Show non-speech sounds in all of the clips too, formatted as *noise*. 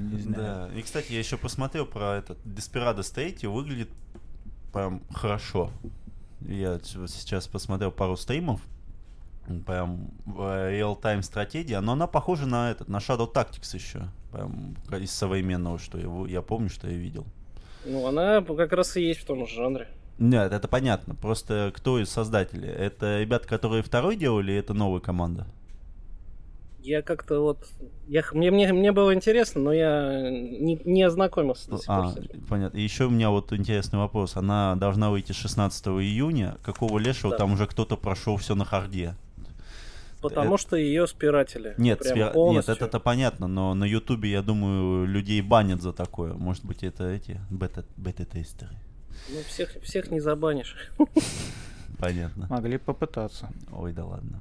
знаю, не знаю. Да, и, кстати, я еще посмотрел про этот Desperado State, выглядит прям хорошо. Я сейчас посмотрел пару стримов, прям реал-тайм стратегия, но она похожа на этот, на Shadow Tactics еще, прям из современного, что я, я помню, что я видел. Ну, она как раз и есть в том же жанре. Нет, это понятно. Просто кто из создателей? Это ребята, которые второй делали, или это новая команда? Я как-то вот... Я, мне, мне, мне было интересно, но я не, не ознакомился до сих а, пор. Понятно. И еще у меня вот интересный вопрос. Она должна выйти 16 июня. Какого лешего да. там уже кто-то прошел все на харде? Потому это... что ее спиратели. Нет, спира... нет, это, это понятно, но на Ютубе, я думаю, людей банят за такое. Может быть, это эти бета- бета-тестеры. Ну, всех, всех не забанишь. Понятно. Могли попытаться. Ой, да ладно.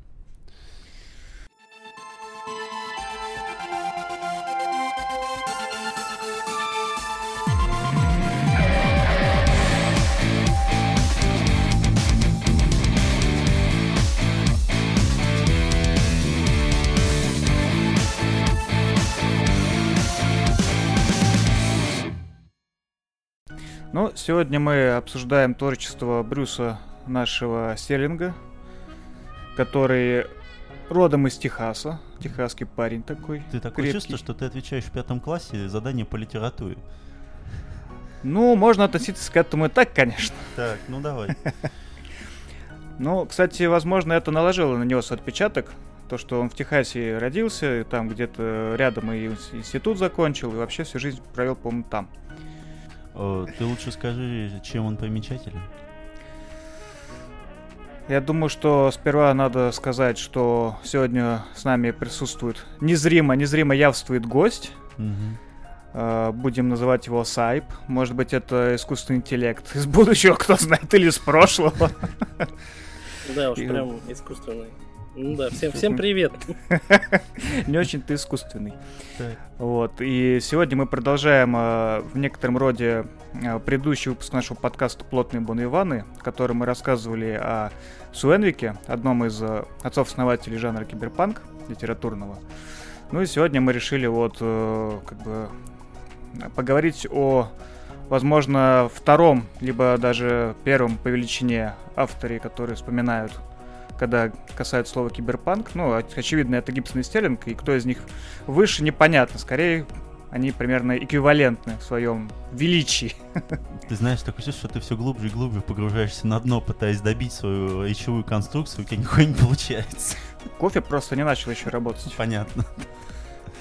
Ну, сегодня мы обсуждаем творчество Брюса нашего Стерлинга, который родом из Техаса. Техасский парень такой. Ты такое крепкий. чувство, что ты отвечаешь в пятом классе задание по литературе. Ну, можно относиться к этому и так, конечно. Так, ну давай. *laughs* Ну, кстати, возможно, это наложило на него отпечаток. То, что он в Техасе родился, там где-то рядом и институт закончил, и вообще всю жизнь провел, по-моему, там. Ты лучше скажи, чем он примечателен. Я думаю, что сперва надо сказать, что сегодня с нами присутствует незримо, незримо явствует гость. Угу. Будем называть его Сайп. Может быть, это искусственный интеллект из будущего, кто знает, или из прошлого. Да, уж прям искусственный. Ну да, всем, всем привет. *laughs* Не очень ты искусственный. Вот. И сегодня мы продолжаем э, в некотором роде э, предыдущий выпуск нашего подкаста «Плотные Бон Иваны», в котором мы рассказывали о Суэнвике, одном из э, отцов-основателей жанра киберпанк литературного. Ну и сегодня мы решили вот как бы поговорить о возможно, втором, либо даже первом по величине авторе, которые вспоминают когда касается слова киберпанк. Ну, очевидно, это Гибсон и Стерлинг, и кто из них выше, непонятно. Скорее, они примерно эквивалентны в своем величии. Ты знаешь, такое чувство, что ты все глубже и глубже погружаешься на дно, пытаясь добить свою речевую конструкцию, у тебя нихуя не получается. Кофе просто не начал еще работать. Понятно.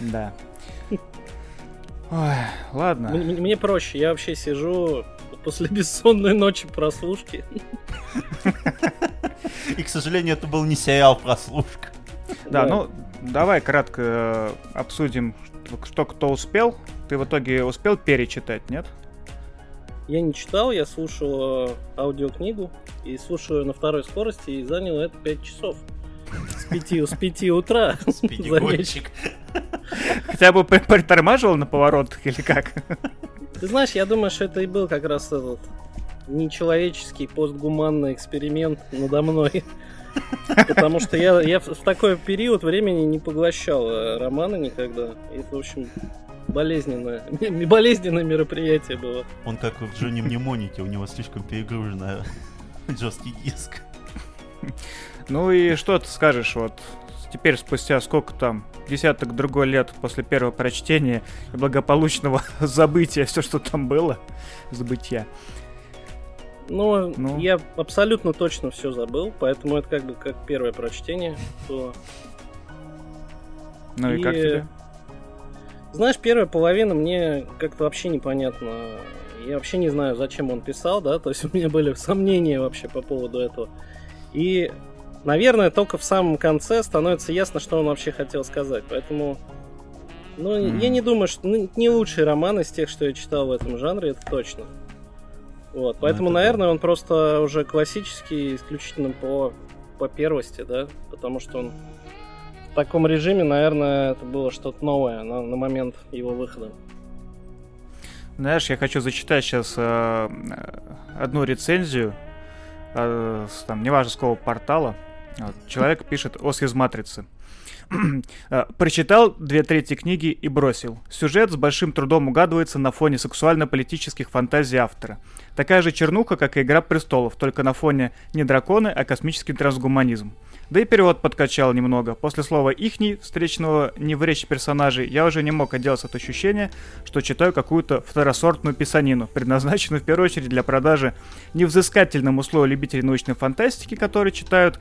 Да. Ой, ладно. Мне, мне проще, я вообще сижу после бессонной ночи прослушки. И, к сожалению, это был не сериал прослушка. Да, ну, давай кратко э, обсудим, что кто успел. Ты в итоге успел перечитать, нет? Я не читал, я слушал э, аудиокнигу и слушаю на второй скорости и занял это 5 часов. С 5, с 5 утра. *laughs* Спидигонщик. Хотя бы притормаживал на поворотах или как? Ты знаешь, я думаю, что это и был как раз этот нечеловеческий постгуманный эксперимент надо мной. *laughs* Потому что я, я в такой период времени не поглощал э, романы никогда. И, в общем, болезненное, *laughs* болезненное мероприятие было. Он как в Джонни Мнемонике, у него слишком перегруженный *laughs* жесткий диск. Ну и что ты скажешь вот теперь спустя сколько там, десяток другой лет после первого прочтения и благополучного *laughs* забытия все, что там было, забытия. Но ну, я абсолютно точно все забыл, поэтому это как бы как первое прочтение. То... Ну и, и как тебе? Знаешь, первая половина мне как-то вообще непонятно. Я вообще не знаю, зачем он писал, да, то есть у меня были сомнения вообще по поводу этого. И, наверное, только в самом конце становится ясно, что он вообще хотел сказать. Поэтому, ну, mm. я не думаю, что ну, не лучший роман из тех, что я читал в этом жанре, это точно. Вот, поэтому, ну, наверное, да. он просто уже классический, исключительно по, по первости, да, потому что он в таком режиме, наверное, это было что-то новое на, на момент его выхода. Знаешь, я хочу зачитать сейчас э, одну рецензию э, с там неважно с какого портала. Вот, человек пишет «Ос из матрицы». *clears throat* Э, прочитал две трети книги и бросил. Сюжет с большим трудом угадывается на фоне сексуально-политических фантазий автора. Такая же чернуха, как и «Игра престолов», только на фоне не драконы, а космический трансгуманизм. Да и перевод подкачал немного. После слова «ихний», встречного не в речи персонажей, я уже не мог отделаться от ощущения, что читаю какую-то второсортную писанину, предназначенную в первую очередь для продажи невзыскательному слою любителей научной фантастики, которые читают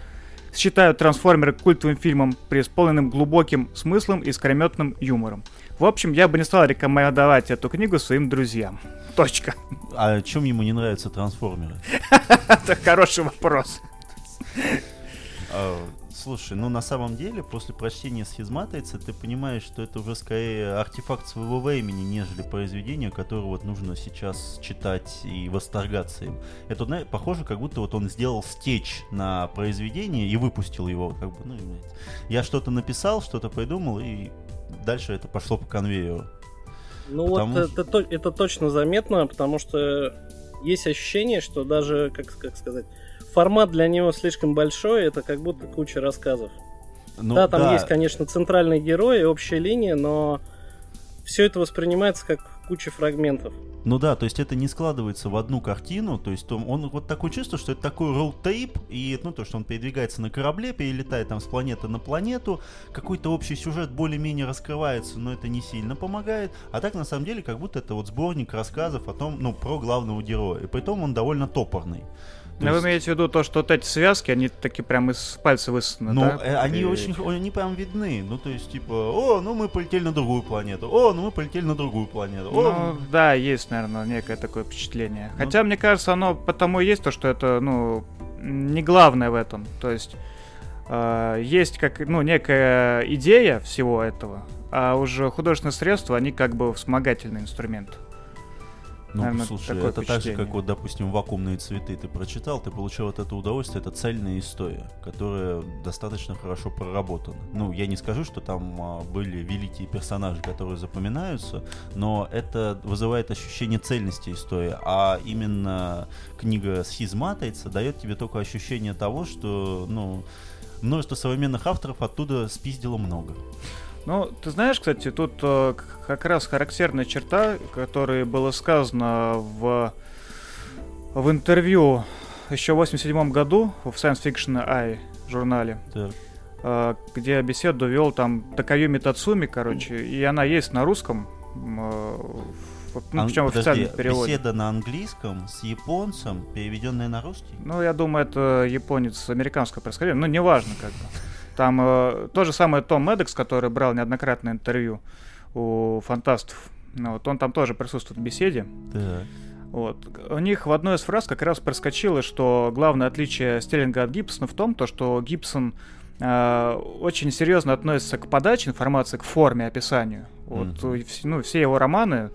считают трансформеры культовым фильмом, преисполненным глубоким смыслом и скрометным юмором. В общем, я бы не стал рекомендовать эту книгу своим друзьям. *laughs* Точка. А чем ему не нравятся трансформеры? *laughs* Это хороший вопрос. Слушай, ну на самом деле, после прочтения схизматрицы, ты понимаешь, что это уже скорее артефакт своего времени, нежели произведение, которое вот нужно сейчас читать и восторгаться им. Это, знаешь, похоже, как будто вот он сделал стечь на произведение и выпустил его. Как бы, ну, я что-то написал, что-то придумал, и дальше это пошло по конвейеру. Ну потому... вот это, это, это точно заметно, потому что есть ощущение, что даже, как, как сказать, формат для него слишком большой, это как будто куча рассказов. Ну, да, там да. есть, конечно, центральный герой и общая линия, но все это воспринимается как куча фрагментов. Ну да, то есть это не складывается в одну картину, то есть он, он вот такое чувство, что это такой ролл-тейп, и ну то, что он передвигается на корабле, перелетает там с планеты на планету, какой-то общий сюжет более-менее раскрывается, но это не сильно помогает, а так на самом деле как будто это вот сборник рассказов о том, ну, про главного героя, и при том он довольно топорный. Но есть... вы имеете в виду то, что вот эти связки, они такие прям из пальца высосаны, Ну, да? э, они и... очень, они прям видны. Ну, то есть, типа, о, ну мы полетели на другую планету, о, ну мы полетели на другую планету. О, ну, да, есть, наверное, некое такое впечатление. Ну... Хотя, мне кажется, оно потому и есть то, что это, ну, не главное в этом. То есть, э, есть как, ну, некая идея всего этого, а уже художественные средства, они как бы вспомогательный инструмент. Ну, Наверное, слушай, это так же, как вот, допустим, вакуумные цветы ты прочитал, ты получил от этого удовольствие, это цельная история, которая достаточно хорошо проработана. Ну, я не скажу, что там а, были великие персонажи, которые запоминаются, но это вызывает ощущение цельности истории, а именно книга «Схизматрица» дает тебе только ощущение того, что, ну, множество современных авторов оттуда спиздило много. Ну, ты знаешь, кстати, тут э, как раз характерная черта, которая была сказана в, в интервью еще в 87 году в Science Fiction Eye журнале, так. э, где беседу вел там Такаюми Тацуми, короче, и она есть на русском, э, ну, Ан... причем в официальном переводе. Беседа на английском с японцем, переведенная на русский? Ну, я думаю, это японец американского происхождения, ну, неважно как бы. Там э, то же самое Том Медекс, который брал неоднократное интервью у фантастов. Ну, вот он там тоже присутствует в беседе. Да. Вот. У них в одной из фраз как раз проскочило, что главное отличие Стеллинга от Гибсона в том, то, что Гибсон э, очень серьезно относится к подаче информации, к форме, описанию. Вот, mm-hmm. ну, все его романы,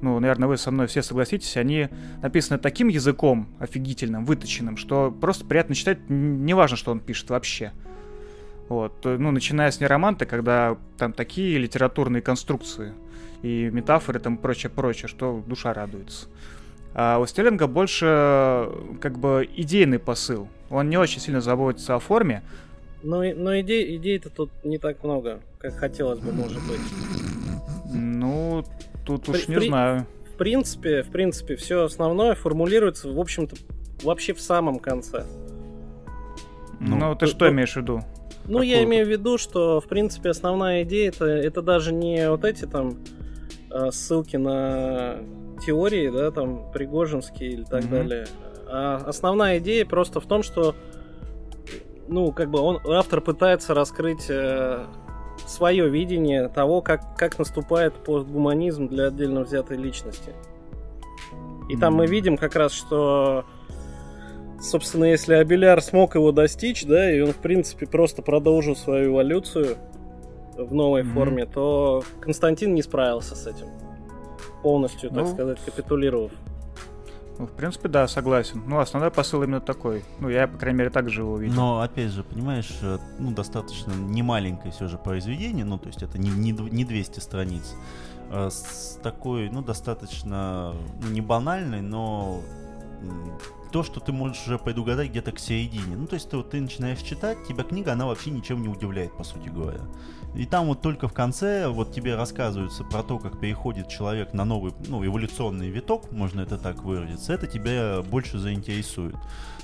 ну, наверное, вы со мной все согласитесь, они написаны таким языком офигительным, выточенным, что просто приятно читать, неважно, что он пишет вообще. Вот, ну, начиная с нероманта, когда там такие литературные конструкции и метафоры там прочее-прочее, что душа радуется. А у Стеллинга больше как бы идейный посыл. Он не очень сильно заботится о форме. Ну, но идей, идей-то тут не так много, как хотелось бы, может быть. Ну, тут уж не при, знаю. В принципе, в принципе, все основное формулируется, в общем-то, вообще в самом конце. Ну, ну ты что имеешь в виду? Ну, я имею в виду, что, в принципе, основная идея это, это даже не вот эти там а, ссылки на теории, да, там, Пригожинские или так mm-hmm. далее. А основная идея просто в том, что, ну, как бы он, автор пытается раскрыть э, свое видение того, как, как наступает постгуманизм для отдельно взятой личности. И mm-hmm. там мы видим как раз, что собственно, если Абеляр смог его достичь, да, и он, в принципе, просто продолжил свою эволюцию в новой mm-hmm. форме, то Константин не справился с этим. Полностью, так ну, сказать, капитулировав. Ну, в принципе, да, согласен. Ну, основной посыл именно такой. Ну, я, по крайней мере, так же его видел. Но, опять же, понимаешь, э, ну, достаточно немаленькое все же произведение, ну, то есть это не, не, не 200 страниц, а с такой, ну, достаточно, ну, не банальной, но то, что ты можешь уже предугадать где-то к середине. Ну, то есть ты, вот, ты начинаешь читать, тебя книга, она вообще ничем не удивляет, по сути говоря. И там вот только в конце вот тебе рассказывается про то, как переходит человек на новый, ну, эволюционный виток, можно это так выразиться, это тебя больше заинтересует.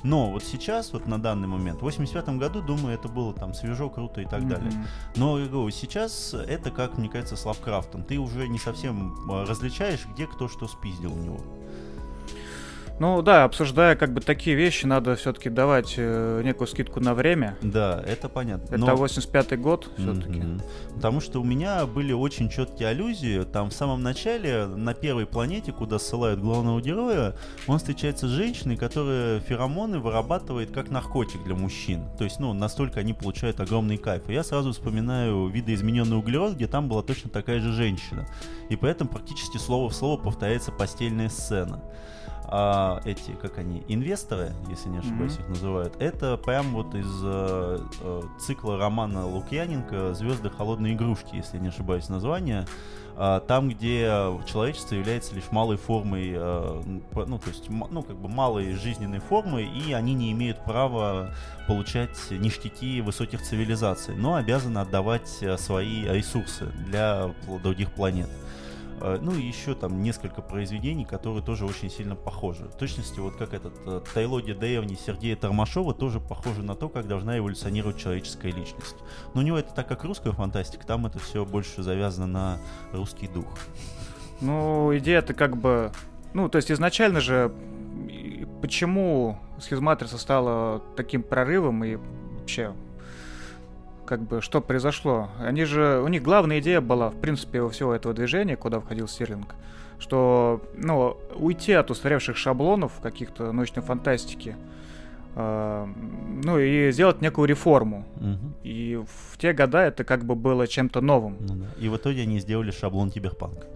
Но вот сейчас, вот на данный момент, в 85 году, думаю, это было там свежо, круто и так mm-hmm. далее. Но, я говорю, сейчас это, как мне кажется, с Лавкрафтом. Ты уже не совсем а, различаешь, где кто что спиздил у него. Ну да, обсуждая как бы такие вещи, надо все-таки давать э, некую скидку на время. Да, это понятно. Это Но... 85-й год все-таки. Mm-hmm. Потому что у меня были очень четкие аллюзии. Там в самом начале, на первой планете, куда ссылают главного героя, он встречается с женщиной, которая феромоны вырабатывает как наркотик для мужчин. То есть, ну, настолько они получают огромный кайф. И я сразу вспоминаю видоизмененный углерод, где там была точно такая же женщина. И поэтому практически слово в слово повторяется постельная сцена а, эти, как они, инвесторы, если не ошибаюсь, mm-hmm. их называют, это прям вот из э, э, цикла романа Лукьяненко «Звезды холодной игрушки», если не ошибаюсь название. Э, там, где человечество является лишь малой формой, э, ну, то есть, ну, как бы малой жизненной формой, и они не имеют права получать ништяки высоких цивилизаций, но обязаны отдавать э, свои ресурсы для других планет. Ну и еще там несколько произведений, которые тоже очень сильно похожи. В точности, вот как этот э, Тайлоди древний Сергея Тормашова тоже похоже на то, как должна эволюционировать человеческая личность. Но у него это так как русская фантастика, там это все больше завязано на русский дух. Ну, идея-то как бы... Ну, то есть изначально же почему схизматрица стала таким прорывом и вообще как бы, что произошло. Они же, у них главная идея была, в принципе, у всего этого движения, куда входил Стирлинг, что, ну, уйти от устаревших шаблонов каких-то научной фантастики, э, ну, и сделать некую реформу. Угу. И в те года это как бы было чем-то новым. Ну, да. И в итоге они сделали шаблон киберпанка.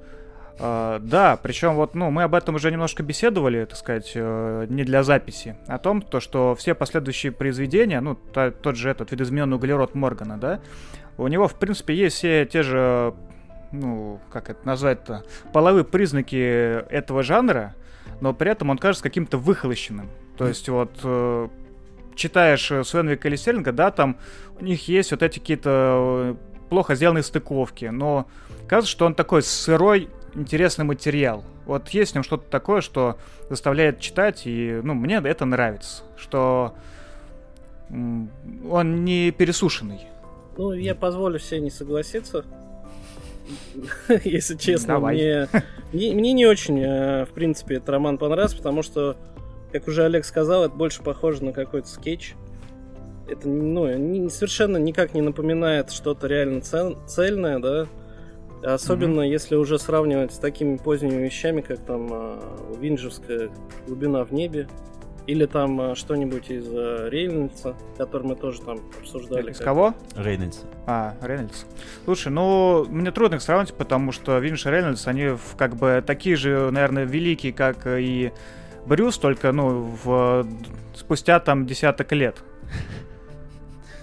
Uh, да, причем вот, ну, мы об этом уже немножко беседовали, так сказать, uh, не для записи, о том, то, что все последующие произведения, ну, та, тот же этот видоизмененный углерод Моргана, да, у него, в принципе, есть все те же, ну, как это назвать-то, половые признаки этого жанра, но при этом он кажется каким-то выхолощенным. То есть вот uh, читаешь Суэнвика или Селлинга, да, там у них есть вот эти какие-то плохо сделанные стыковки, но кажется, что он такой сырой, интересный материал. Вот есть в нем что-то такое, что заставляет читать, и, ну, мне это нравится, что он не пересушенный. Ну, я позволю себе не согласиться. *laughs* Если честно, мне, мне, мне не очень, э, в принципе, этот роман понравился, потому что, как уже Олег сказал, это больше похоже на какой-то скетч. Это ну, совершенно никак не напоминает что-то реально цел, цельное, да. Особенно mm-hmm. если уже сравнивать с такими поздними вещами, как там э, Винджевская глубина в небе, или там э, что-нибудь из э, Рейнольдса, который мы тоже там обсуждали. Из кого? Рейнольдс. А, Рейнольдс. Слушай, ну, мне трудно их сравнить, потому что Винш и Рейнольдс, они как бы такие же, наверное, великие, как и Брюс, только, ну, в, спустя там десяток лет.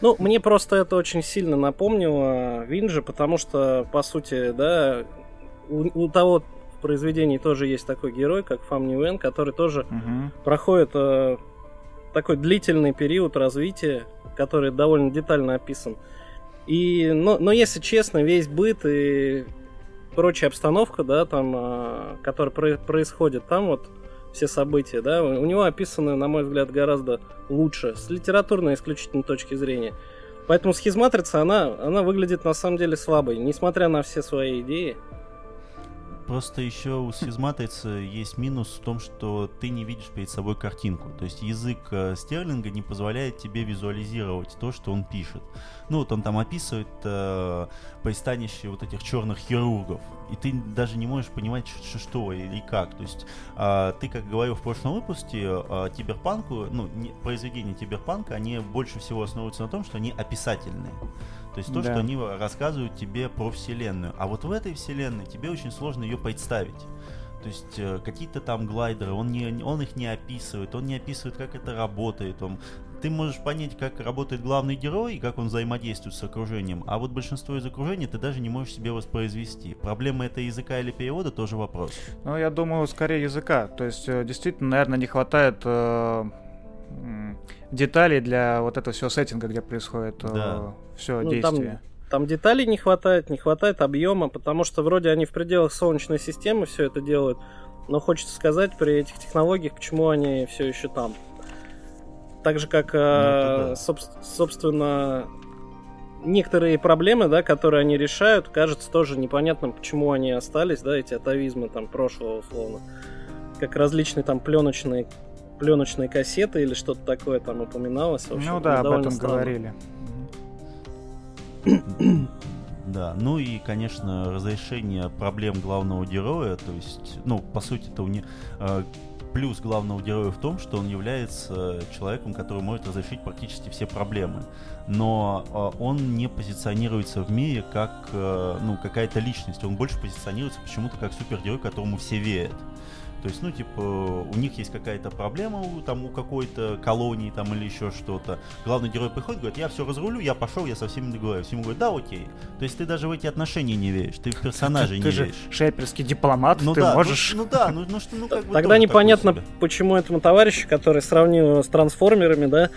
Ну, мне просто это очень сильно напомнило Винджи, потому что, по сути, да, у, у того произведении тоже есть такой герой, как Фам Ньюэн, который тоже угу. проходит э, такой длительный период развития, который довольно детально описан. И, но, но если честно, весь быт и прочая обстановка, да, там, э, которая про- происходит там, вот, все события, да, у него описаны, на мой взгляд, гораздо лучше, с литературной исключительной точки зрения. Поэтому схизматрица, она, она выглядит на самом деле слабой, несмотря на все свои идеи. Просто еще у *laughs* схизматрицы есть минус в том, что ты не видишь перед собой картинку. То есть язык э, Стерлинга не позволяет тебе визуализировать то, что он пишет. Ну вот он там описывает э, пристанище вот этих черных хирургов, и ты даже не можешь понимать, что, что или как. То есть э, ты, как говорил в прошлом выпуске, э, Тиберпанку, ну, не, произведения Тиберпанка, они больше всего основываются на том, что они описательные. То есть то, да. что они рассказывают тебе про Вселенную. А вот в этой Вселенной тебе очень сложно ее представить. То есть э, какие-то там глайдеры, он, не, он их не описывает, он не описывает, как это работает. Он, ты можешь понять, как работает главный герой и как он взаимодействует с окружением, а вот большинство из окружения ты даже не можешь себе воспроизвести. Проблема это языка или перевода тоже вопрос. Ну, я думаю, скорее языка. То есть, э, действительно, наверное, не хватает э, деталей для вот этого всего сеттинга, где происходит э, да. Все ну, действие. Там, там деталей не хватает, не хватает объема, потому что вроде они в пределах Солнечной системы все это делают, но хочется сказать при этих технологиях, почему они все еще там. Так же, как, ну, да. соб- собственно, некоторые проблемы, да, которые они решают, кажется тоже непонятным, почему они остались, да, эти атовизмы там прошлого, условно. Как различные там пленочные пленочные кассеты или что-то такое там упоминалось. В общем, ну да, об этом странно. говорили. Да, ну и, конечно, разрешение проблем главного героя, то есть, ну, по сути, это у не... Э, плюс главного героя в том, что он является человеком, который может разрешить практически все проблемы. Но э, он не позиционируется в мире как э, ну, какая-то личность. Он больше позиционируется почему-то как супергерой, которому все верят. То есть, ну, типа, у них есть какая-то проблема у, там, у какой-то колонии там или еще что-то. Главный герой приходит, говорит, я все разрулю, я пошел, я со всеми договорюсь. Ему говорят, да, окей. То есть ты даже в эти отношения не веришь, ты в персонажей не ты веришь. Же шейперский дипломат, ну, ты да, можешь... Ну, ну да, ну, ну что, ну как бы Тогда непонятно, почему этому товарищу, который сравнил с трансформерами, да,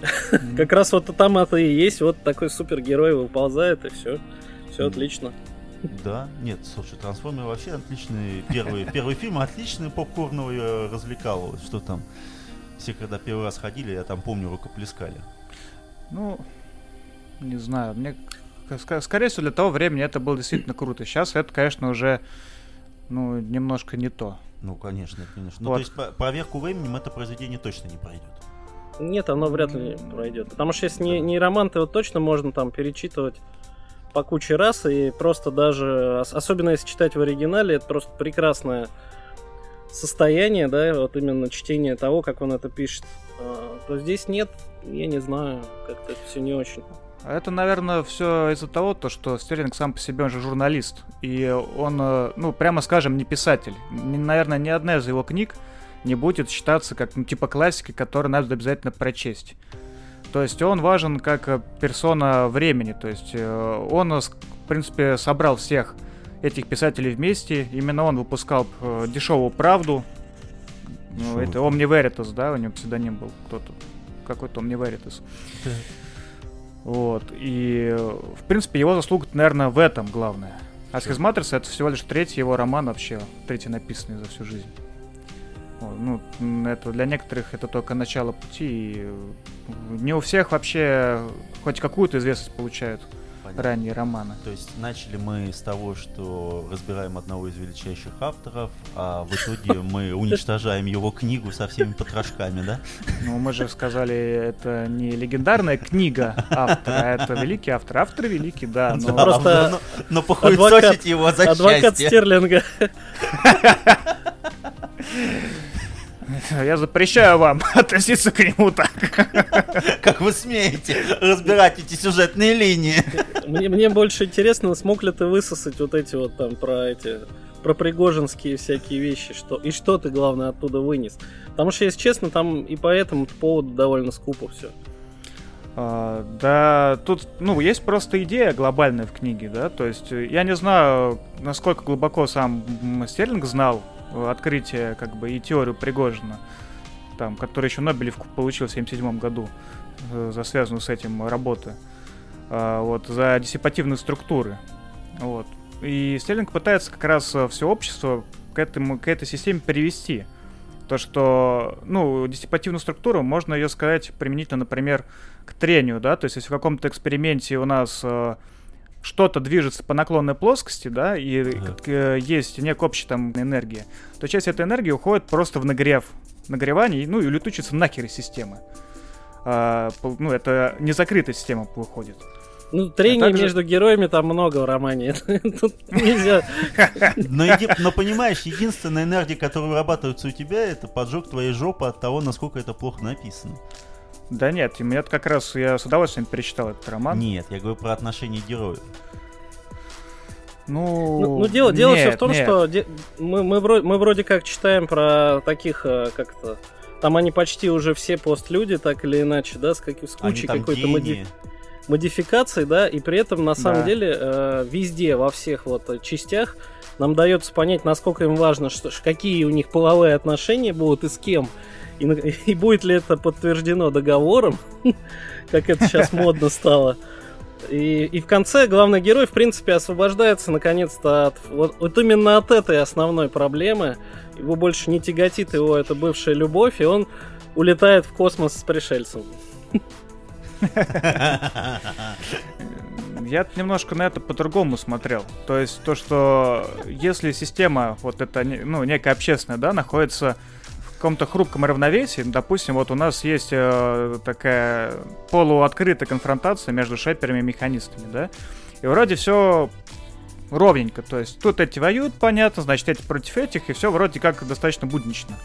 *laughs* как раз вот там это и есть, вот такой супергерой выползает, и все. Все отлично. *laughs* Да, нет, слушай, Трансформеры вообще отличный первый, *laughs* первый фильм, отличный попкорновый развлекал. Что там? Все, когда первый раз ходили, я там помню, рукоплескали. Ну, не знаю, мне скорее всего для того времени это было действительно круто. Сейчас это, конечно, уже ну, немножко не то. Ну, конечно, конечно. Ну, вот. то есть по проверку временем это произведение точно не пройдет. Нет, оно вряд ли пройдет. Потому что если не, не роман, то его точно можно там перечитывать по куче раз, и просто даже, особенно если читать в оригинале, это просто прекрасное состояние, да, вот именно чтение того, как он это пишет. А, то здесь нет, я не знаю, как-то это все не очень. Это, наверное, все из-за того, то, что Стерлинг сам по себе он же журналист. И он, э, ну, прямо скажем, не писатель. Наверное, ни одна из его книг не будет считаться как, ну, типа классикой, которую надо обязательно прочесть. То есть он важен как э, персона времени. То есть э, он, э, в принципе, собрал всех этих писателей вместе. Именно он выпускал дешевую правду. Ну, это Omni Veritas, да, у него псевдоним был кто-то. Какой-то Omni Veritas. Да. Вот. И, в принципе, его заслуга, наверное, в этом главное. А Схизматрис это всего лишь третий его роман вообще, третий написанный за всю жизнь. Ну, это для некоторых это только начало пути. И не у всех вообще хоть какую-то известность получают Понятно. ранние романы. То есть начали мы с того, что разбираем одного из величайших авторов, а в итоге *laughs* мы уничтожаем его книгу со всеми потрошками, да? Ну, мы же сказали, это не легендарная книга автора, а это великий автор. Автор великий, да. Но просто... Но похуесосить его за Адвокат Стерлинга. *laughs* *laughs* Я запрещаю вам *laughs* относиться к нему так. *laughs* Как вы смеете разбирать эти сюжетные линии? Мне, мне больше интересно, смог ли ты высосать вот эти вот там про эти про пригожинские всякие вещи, что и что ты, главное, оттуда вынес. Потому что, если честно, там и по этому поводу довольно скупо все. А, да, тут, ну, есть просто идея глобальная в книге, да, то есть я не знаю, насколько глубоко сам Стерлинг знал открытие, как бы, и теорию Пригожина, там, который еще Нобелевку получил в 1977 году э, за связанную с этим работу, э, вот, за диссипативные структуры, вот. И Стерлинг пытается как раз все общество к, этому, к этой системе привести. То, что, ну, диссипативную структуру можно ее сказать применительно, например, к трению, да, то есть если в каком-то эксперименте у нас э, что-то движется по наклонной плоскости, да, и ага. э, есть некая общая там энергия, то часть этой энергии уходит просто в нагрев, нагревание, ну и улетучится нахер из системы. А, ну, это не закрытая система выходит. Ну, трений а также... между героями там много в романе. *laughs* Тут нельзя. Но, но понимаешь, единственная энергия, которая вырабатывается у тебя, это поджог твоей жопы от того, насколько это плохо написано. Да нет, мне как раз я с удовольствием перечитал этот роман. Нет, я говорю про отношения героев. Ну, ну, ну дело, дело нет, все в том, нет. что де, мы, мы, вроде, мы вроде как читаем про таких, э, как то Там они почти уже все постлюди, так или иначе, да, с, как, с кучей какой-то моди... модификации, да, и при этом, на самом да. деле, э, везде, во всех вот частях нам дается понять, насколько им важно, что, какие у них половые отношения будут и с кем. И, *laughs* и будет ли это подтверждено договором, *laughs* как это сейчас модно стало. И, и в конце главный герой, в принципе, освобождается наконец-то от вот, вот именно от этой основной проблемы. Его больше не тяготит его это бывшая любовь, и он улетает в космос с пришельцем. Я немножко на это по-другому смотрел. То есть то, что если система, вот это, ну, некая общественная, да, находится каком-то хрупком равновесии, допустим, вот у нас есть э, такая полуоткрытая конфронтация между шеперами и механистами, да, и вроде все ровненько, то есть тут эти воюют, понятно, значит эти против этих, и все вроде как достаточно буднично.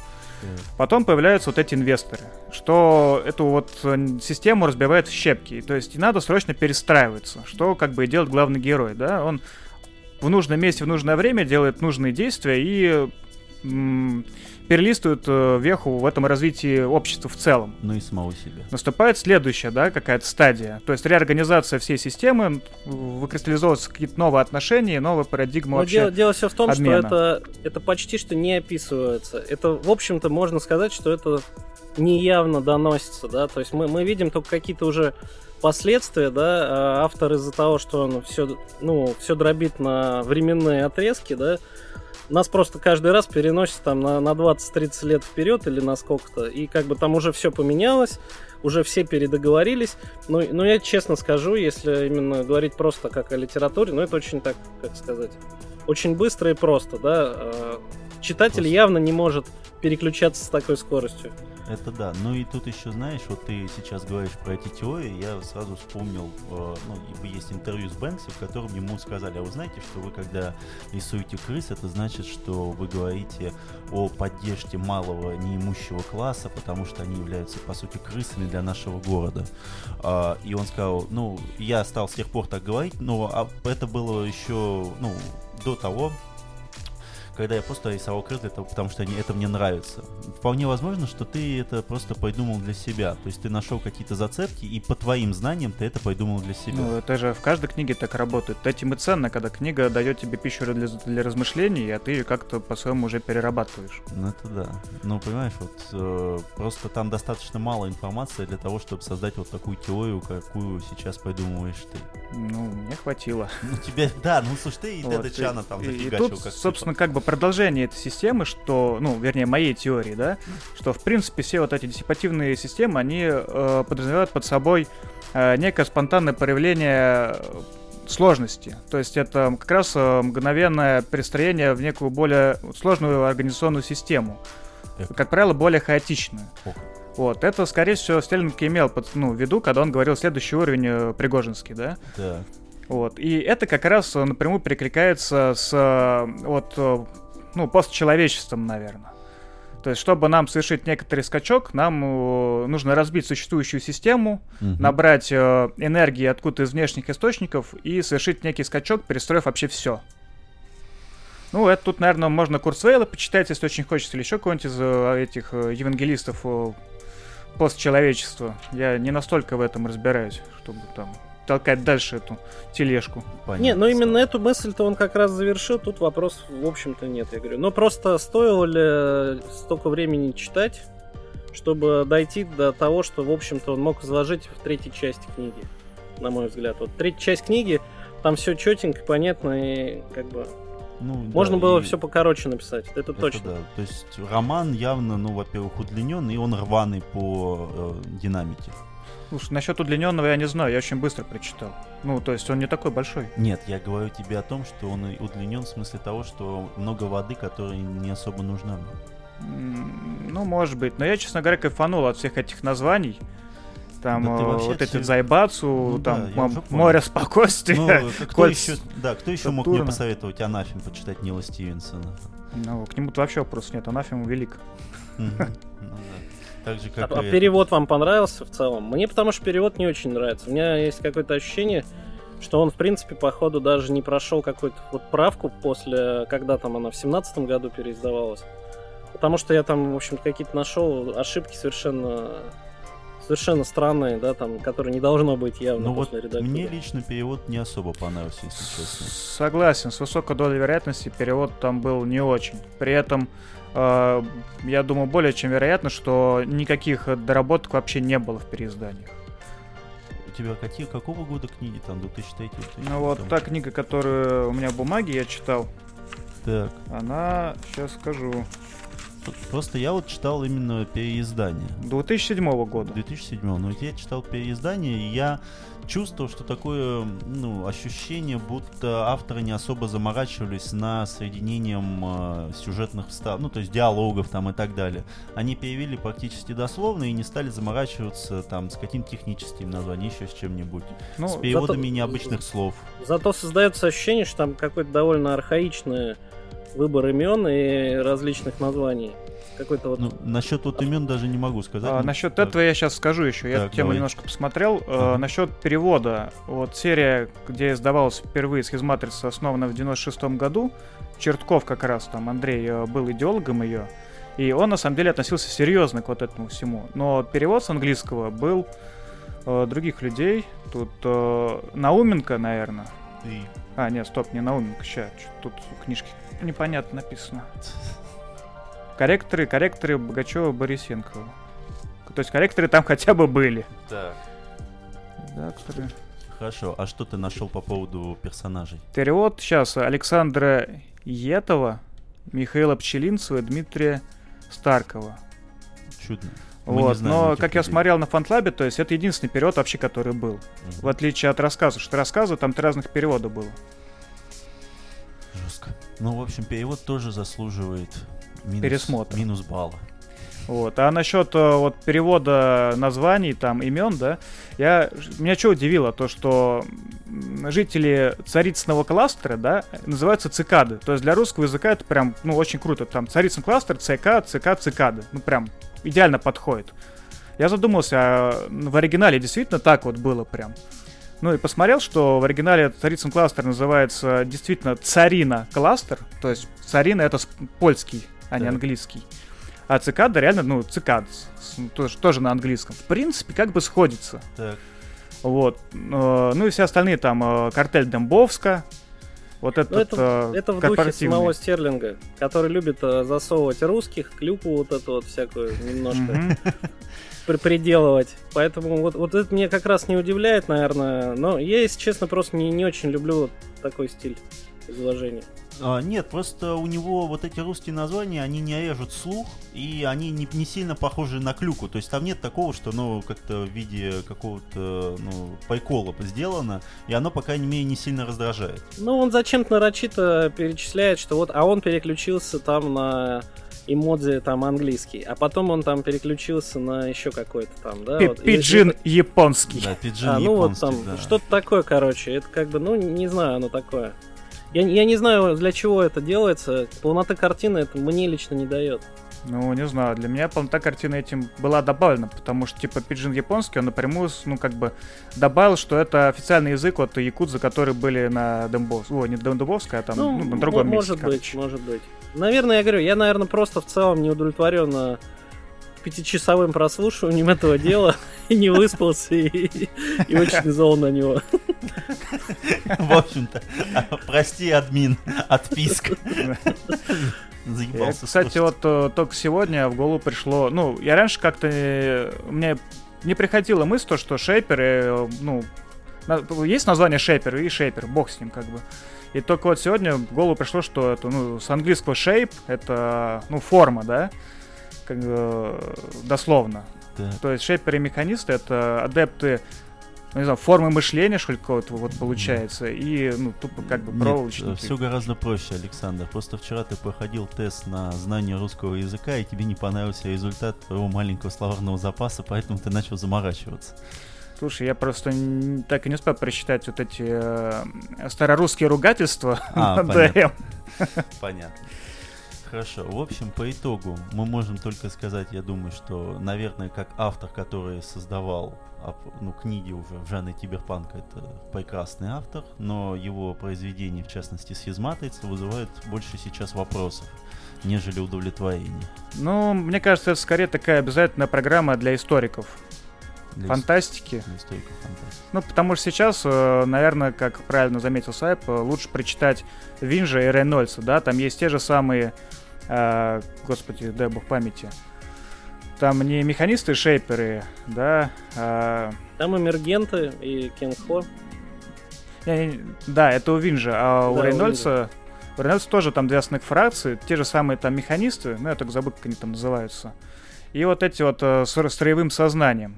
Потом появляются вот эти инвесторы, что эту вот э, систему разбивает в щепки. То есть и надо срочно перестраиваться, что как бы и делает главный герой, да? Он в нужном месте в нужное время делает нужные действия и перелистывают э, веху в этом развитии общества в целом. Ну и самого себя. Наступает следующая, да, какая-то стадия. То есть реорганизация всей системы, выкристаллизовываются какие-то новые отношения, новая парадигма Но вообще дело, дело все в том, обмена. что это, это почти что не описывается. Это, в общем-то, можно сказать, что это неявно доносится, да, то есть мы, мы видим только какие-то уже последствия, да, а автор из-за того, что он все, ну, все дробит на временные отрезки, да, нас просто каждый раз переносит там на, на 20-30 лет вперед или на сколько-то, и как бы там уже все поменялось, уже все передоговорились. Но, но я честно скажу, если именно говорить просто как о литературе, ну это очень так, как сказать, очень быстро и просто, да. А, читатель просто. явно не может переключаться с такой скоростью. Это да. Ну и тут еще, знаешь, вот ты сейчас говоришь про эти теории, я сразу вспомнил, э, ну, есть интервью с Бэнкси, в котором ему сказали, а вы знаете, что вы когда рисуете крыс, это значит, что вы говорите о поддержке малого неимущего класса, потому что они являются, по сути, крысами для нашего города. Э, и он сказал, ну, я стал с тех пор так говорить, но а, это было еще, ну, до того, когда я просто рисовал крылья, это потому что они, это мне нравится. Вполне возможно, что ты это просто придумал для себя. То есть ты нашел какие-то зацепки, и по твоим знаниям ты это придумал для себя. Ну, это же в каждой книге так работает. Этим и ценно, когда книга дает тебе пищу для, для размышлений, а ты ее как-то по-своему уже перерабатываешь. Ну, это да. Ну, понимаешь, вот э, просто там достаточно мало информации для того, чтобы создать вот такую теорию, какую сейчас придумываешь ты. Ну, мне хватило. Ну, тебе, да, ну, слушай, ты и вот, Деда Чана там и, и тут, как собственно, как бы продолжение этой системы, что, ну, вернее, моей теории, да, что, в принципе, все вот эти диссипативные системы, они э, подразумевают под собой э, некое спонтанное проявление сложности. То есть это как раз э, мгновенное перестроение в некую более сложную организационную систему. Как правило, более хаотичную. Вот, это, скорее всего, Стерлинг имел под, ну, в виду, когда он говорил следующий уровень э, Пригожинский, да? Да. Вот, и это как раз напрямую перекликается с э, вот ну, постчеловечеством, наверное. То есть, чтобы нам совершить некоторый скачок, нам э, нужно разбить существующую систему, угу. набрать э, энергии откуда-то из внешних источников и совершить некий скачок, перестроив вообще все. Ну, это тут, наверное, можно Курсвейла почитать, если очень хочется, или еще кого-нибудь из э, этих э, евангелистов э, постчеловечества. Я не настолько в этом разбираюсь, чтобы там толкать дальше эту тележку. Понятно. Не, ну именно эту мысль-то он как раз завершил, тут вопрос, в общем-то, нет, я говорю. Но просто стоило ли столько времени читать, чтобы дойти до того, что, в общем-то, он мог изложить в третьей части книги, на мой взгляд. Вот третья часть книги, там все четенько, понятно и как бы ну, Можно да, было и... все покороче написать, это, это точно. Да. То есть роман явно, ну, во-первых, удлиненный, и он рваный по э, динамике. Слушай, насчет удлиненного я не знаю, я очень быстро прочитал. Ну, то есть он не такой большой. Нет, я говорю тебе о том, что он удлинен в смысле того, что много воды, которая не особо нужна. Ну, может быть. Но я, честно говоря, кайфанул от всех этих названий. Там да э, вот эти Зайбацу, ну, там да, море спокойствия. Ну, *laughs* кто еще, да, кто еще мог мне посоветовать Анафим почитать Нила Стивенсона? Ну, к нему-то вообще вопросов нет. Анафим велик. Так же, как а, и перевод вам понравился в целом? Мне потому что перевод не очень нравится. У меня есть какое-то ощущение, что он, в принципе, походу даже не прошел какую-то вот правку после, когда там она в семнадцатом году переиздавалась. потому что я там, в общем какие-то нашел ошибки совершенно совершенно странные, да, там, которые не должно быть явно Ну после вот редактуры. мне лично перевод не особо понравился, если честно. Согласен, с высокой долей вероятности перевод там был не очень. При этом, э, я думаю, более чем вероятно, что никаких доработок вообще не было в переизданиях. У тебя какие, какого года книги там, 2003 Ну вот та книга, которую у меня в бумаге я читал, Так, она, сейчас скажу, просто я вот читал именно переиздание. 2007 года. 2007 но вот я читал переиздание, и я чувствовал, что такое ну, ощущение, будто авторы не особо заморачивались на соединением э, сюжетных встав, ну, то есть диалогов там и так далее. Они перевели практически дословно и не стали заморачиваться там с каким-то техническим названием, еще с чем-нибудь. Ну, с переводами зато- необычных слов. Зато создается ощущение, что там какой-то довольно архаичный выбор имен и различных названий. Какой-то вот... Ну, насчет вот имен даже не могу сказать. А, Ну, насчет так. этого я сейчас скажу еще. Я Так, эту тему давай. немножко посмотрел. Ага. Э, насчет перевода. Вот серия, где издавалась впервые схизматрица, основана в 96 году. Чертков как раз там, Андрей, э, был идеологом ее. И он на самом деле относился серьезно к вот этому всему. Но перевод с английского был э, других людей. Тут э, Науменко, наверное. И- А, нет, стоп, не Науменко, ща, чё тут в непонятно написано. Корректоры, корректоры Богачева, Борисенкова. То есть корректоры там хотя бы были. Так. Редакторы. Хорошо, а что ты нашел по поводу персонажей? Перевод сейчас Александра Етова, Михаила Пчелинцева, Дмитрия Старкова. Чудно. Мы Вот, знаем но как я людей. смотрел на фантлабе, то есть это единственный перевод вообще, который был. Мгм. В отличие от рассказа, что рассказы там три разных перевода было. Ну, в общем, перевод тоже заслуживает минус, Пересмотра. минус балла. Вот. А насчет э, вот перевода названий, там, имен, да, я, меня что удивило, то, что жители Царицыного кластера, да, называются цикады. То есть для русского языка это прям, ну, очень круто. Там Царицын кластер, ЦК, ЦК, цикады. Ну, прям идеально подходит. Я задумался, а в оригинале действительно так вот было прям. Ну и посмотрел, что в оригинале Царицын кластер называется действительно Царина кластер. То есть Царина это польский, а не Так. английский. А цикада реально, ну, цикад, тоже, тоже на английском. В принципе, как бы сходится. Так, Вот. Э, Ну и все остальные там э, картель Дембовска. Вот этот Ну, это, э, это в духе самого Стерлинга, который любит э, засовывать русских, клюкву вот эту вот всякую немножко *laughs* приделывать. Поэтому вот, вот это меня как раз не удивляет, наверное. Но я, если честно, просто не, не очень люблю вот такой стиль изложения. А, нет, просто у него вот эти русские названия, они не режут слух, и они не, не сильно похожи на клюку. То есть там нет такого, что оно как-то в виде какого-то, ну, прикола сделано, и оно, по крайней мере, не сильно раздражает. Ну, он зачем-то нарочито перечисляет, что вот, а он переключился там на эмодзи там английский, а потом он там переключился на еще какой-то там, да? Пи- вот. Пиджин японский. Да, пиджин А, ну вот там да. что-то такое, короче. Это как бы, ну, не знаю, оно такое. Я, я не знаю, для чего это делается. Полноты картины это мне лично не дает. Ну, не знаю, для меня полнота картины этим была добавлена, потому что, типа, пиджин японский, он напрямую, ну, как бы, добавил, что это официальный язык от якудза, которые были на Дембовске, о, не Дембовской, а там, ну, на другом м- месте, может быть, короче. может быть. Наверное, я говорю, я, наверное, просто в целом не удовлетворен э, пятичасовым прослушиванием этого дела и не выспался и, и очень зол на него. В общем-то, прости, админ, отписка. Заебался кстати, вот э, только сегодня в голову пришло, ну, я раньше как-то, э, мне не приходила мысль, то, что шейперы, э, ну, есть название шейпер и шейпер, бог с ним, как бы. И только вот сегодня в голову пришло, что это, ну, с английского shape, это, ну, форма, да, как э, дословно. Да. То есть шейперы и механисты это адепты, ну, не знаю, формы мышления, что ли, какого-то вот получается, и, ну, тупо как бы проволочники. все гораздо проще, Александр. Просто вчера ты проходил тест на знание русского языка, и тебе не понравился результат твоего маленького словарного запаса, поэтому ты начал заморачиваться. Слушай, я просто так и не успел прочитать вот эти э, старорусские ругательства А, *laughs* на ДМ. Понятно. Хорошо. В общем, по итогу мы можем только сказать, я думаю, что, наверное, как автор, который создавал ну, книги уже в жанре киберпанка, это прекрасный автор, но его произведения, в частности, схизматрица, вызывают больше сейчас вопросов нежели удовлетворение. Ну, мне кажется, это скорее такая обязательная программа для историков. Для фантастики. Для историков фантастики. Ну, потому что сейчас, э, наверное, как правильно заметил Сайп, э, лучше прочитать Винжа и Рейнольдса, да, там есть те же самые, э, господи, дай бог памяти, там не механисты, шейперы, да, а... Там эмергенты и Кенхо. Да, это у Винжа, а да, у Рейнольдса у Рейнольдса тоже там две основных фракции, те же самые там механисты, ну я только забыл, как они там называются. И вот эти вот э, с строевым сознанием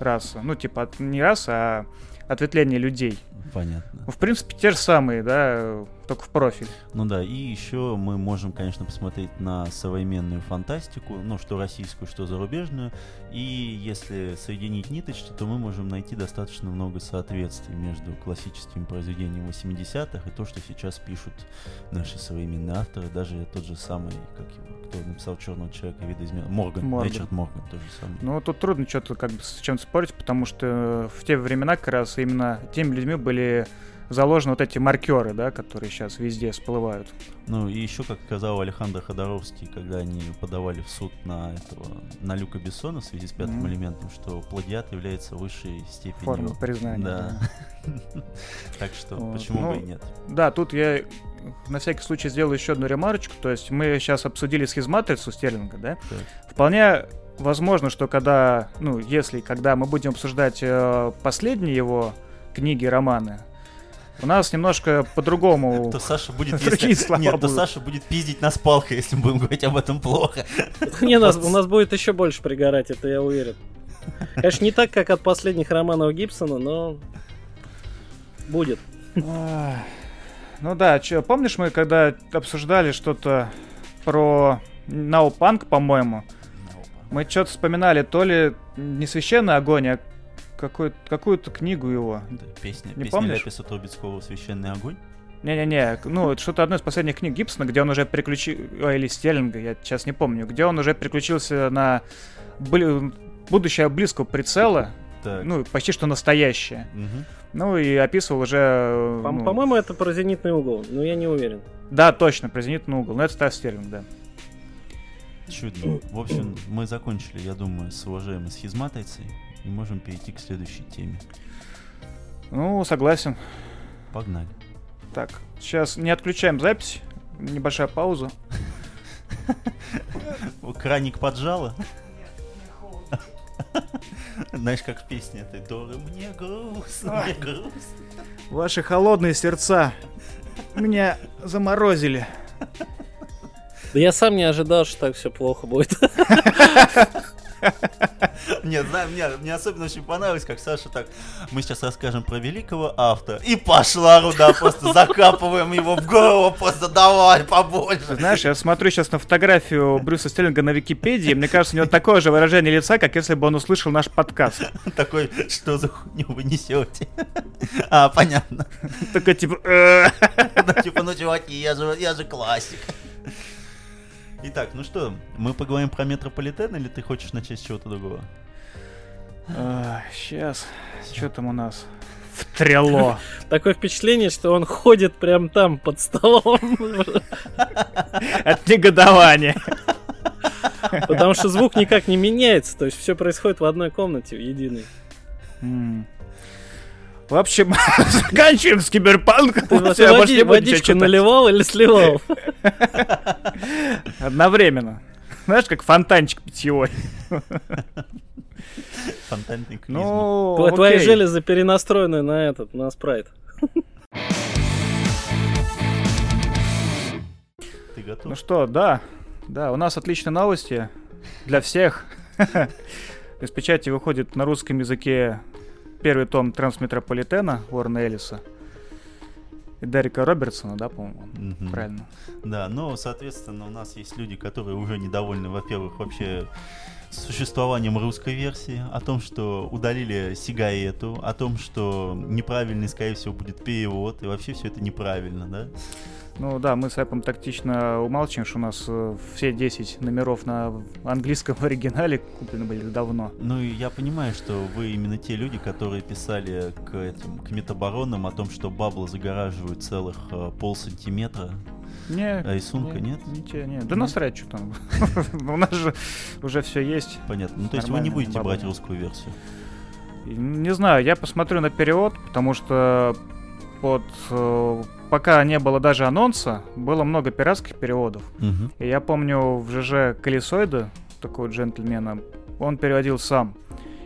раса. Ну, типа, не раса, а ответвление людей. Понятно. В принципе, те же самые, да, только в профиль. Ну да, и еще мы можем, конечно, посмотреть на современную фантастику, ну, что российскую, что зарубежную. И если соединить ниточки, то мы можем найти достаточно много соответствий между классическими произведениями 80-х и то, что сейчас пишут наши современные авторы, даже тот же самый, как его, кто написал Черного человека, видоизмененного, Морган, Морган, Ричард Морган, тот же самый. Ну, тут трудно что-то как бы с чем спорить, потому что в те времена как раз именно теми людьми были заложены вот эти маркеры, да, которые сейчас везде всплывают. Ну и еще, как сказал Александр Ходоровский, когда они подавали в суд на этого, на Люка Бессона в связи с пятым mm-hmm. элементом, что плагиат является высшей степенью. Форма признания. Да. *laughs* Так что почему бы и ну, нет. Да, тут я на всякий случай сделаю еще одну ремарочку. То есть мы сейчас обсудили схизматрицу Стерлинга, да? Вполне возможно, что когда, ну, если, когда мы будем обсуждать э, последние его книги, романы, у нас немножко по-другому. *laughs* То Саша будет *laughs* если... Нет, то Саша будет пиздить нас палкой, если мы будем говорить об этом плохо. *laughs* Не, нас, у нас будет еще больше пригорать, это я уверен. Конечно, не так, как от последних романов Гибсона, но будет. Ну да, чё, помнишь, мы когда обсуждали что-то про Наупанк, по-моему, мы что-то вспоминали, то ли не священный огонь, какой, какую-то книгу его. Да, песня, не песня помнишь? Ляписа Трубецкого «Священный огонь»? Не-не-не, ну, это что-то одно из последних книг Гибсона, где он уже переключил... Или Стерлинга, я сейчас не помню. Где он уже переключился на бли... будущее близкого прицела. Так. Ну, почти что настоящее. Угу. Ну, и описывал уже... По- ну... По-моему, это про зенитный угол, но я не уверен. Да, точно, про зенитный угол. Но это Стас Стерлинг, да. Чудно. В общем, мы закончили, я думаю, с уважаемой схизматицей и можем перейти к следующей теме. Ну, согласен. Погнали. Так, сейчас не отключаем запись. Небольшая пауза. *laughs* Краник поджала? *laughs* Знаешь, как в песне этой Доры, мне грустно, мне грустно. Ваши холодные сердца меня заморозили. Да я сам не ожидал, что так все плохо будет. *laughs* Нет, знаю, мне, мне особенно очень понравилось, как Саша так, мы сейчас расскажем про великого автора, и пошла руда, просто закапываем его в голову, просто давай побольше. Знаешь, я смотрю сейчас на фотографию Брюса Стерлинга на Википедии, мне кажется, у него такое же выражение лица, как если бы он услышал наш подкаст. Такой, что за хуйню вы несете? А, понятно. Такой, типа... «Э». Типа, ну, чуваки, я же, я же классик. Итак, ну что, мы поговорим про метрополитен или ты хочешь начать с чего-то другого? А, сейчас. Что там у нас? В трело. *laughs* Такое впечатление, что он ходит прям там под столом. *laughs* От негодования. *laughs* Потому что звук никак не меняется, то есть все происходит в одной комнате, в единой. В общем, заканчиваем с киберпанком. Ты вообще води, водичку наливал или сливал? Одновременно. Знаешь, как фонтанчик питьевой. Фонтанный Ну, Твои железы перенастроены на этот, на спрайт. Ты готов? Ну что, да. Да, у нас отличные новости для всех. *laughs* Из печати выходит на русском языке первый том Трансметрополитена Уоррена Эллиса. И Дарика Робертсона, да, по-моему? Mm-hmm. Правильно. Да, но, соответственно, у нас есть люди, которые уже недовольны, во-первых, вообще существованием русской версии, о том, что удалили сигарету, о том, что неправильный, скорее всего, будет перевод, и вообще все это неправильно, да? Ну да, мы с Эпом тактично умалчиваем, что у нас э, все 10 номеров на английском *laughs* оригинале куплены были давно. Ну и я понимаю, что вы именно те люди, которые писали к этим к метаборонам о том, что баблы загораживают целых э, пол сантиметра. Не, а рисунка не, нет? Ничего, нет. Да насрать, что там. *laughs* У нас же уже все есть. Понятно. Ну то есть вы не будете брать русскую версию? Не знаю, я посмотрю на перевод, потому что вот э, пока не было даже анонса, было много пиратских переводов. Угу. И я помню в ЖЖ Колесоида, такого джентльмена, он переводил сам.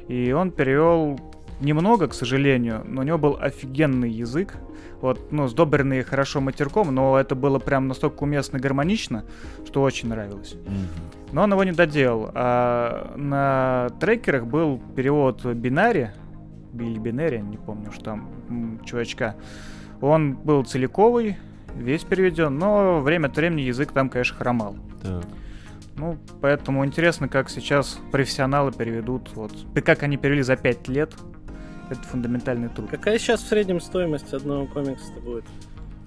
И он перевел немного, к сожалению, но у него был офигенный язык. Вот, ну, сдобренный хорошо матерком, но это было прям настолько уместно и гармонично, что очень нравилось. Угу. Но он его не доделал. А на трекерах был перевод бинари, Билли Бинари, не помню, что там чувачка. Он был целиковый, весь переведен, но время от времени язык там, конечно, хромал. Так. Ну, поэтому интересно, как сейчас профессионалы переведут. Вот. И как они перевели за 5 лет. Это фундаментальный труд. Какая сейчас в среднем стоимость одного комикса будет?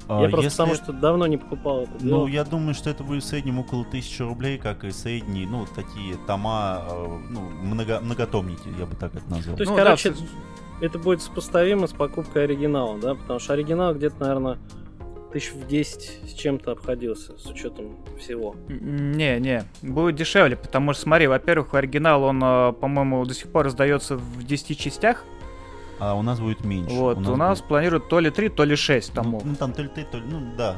А, я просто потому что давно не покупал это Ну, дело. я думаю, что это будет в среднем около 1000 рублей, как и средние, ну, такие тома, э, ну, много, многотомники, я бы так это назвал. То есть, ну, короче, да, это будет сопоставимо с покупкой оригинала, да? Потому что оригинал где-то, наверное, тысяч в 10 с чем-то обходился, с учетом всего. Не, не, будет дешевле, потому что, смотри, во-первых, оригинал, он, э, по-моему, до сих пор раздается в 10 частях. А у нас будет меньше. Вот, у нас, у нас будет... планируют то ли 3, то ли 6 томов. Ну, ну там то ли 3, то ли, ну, да.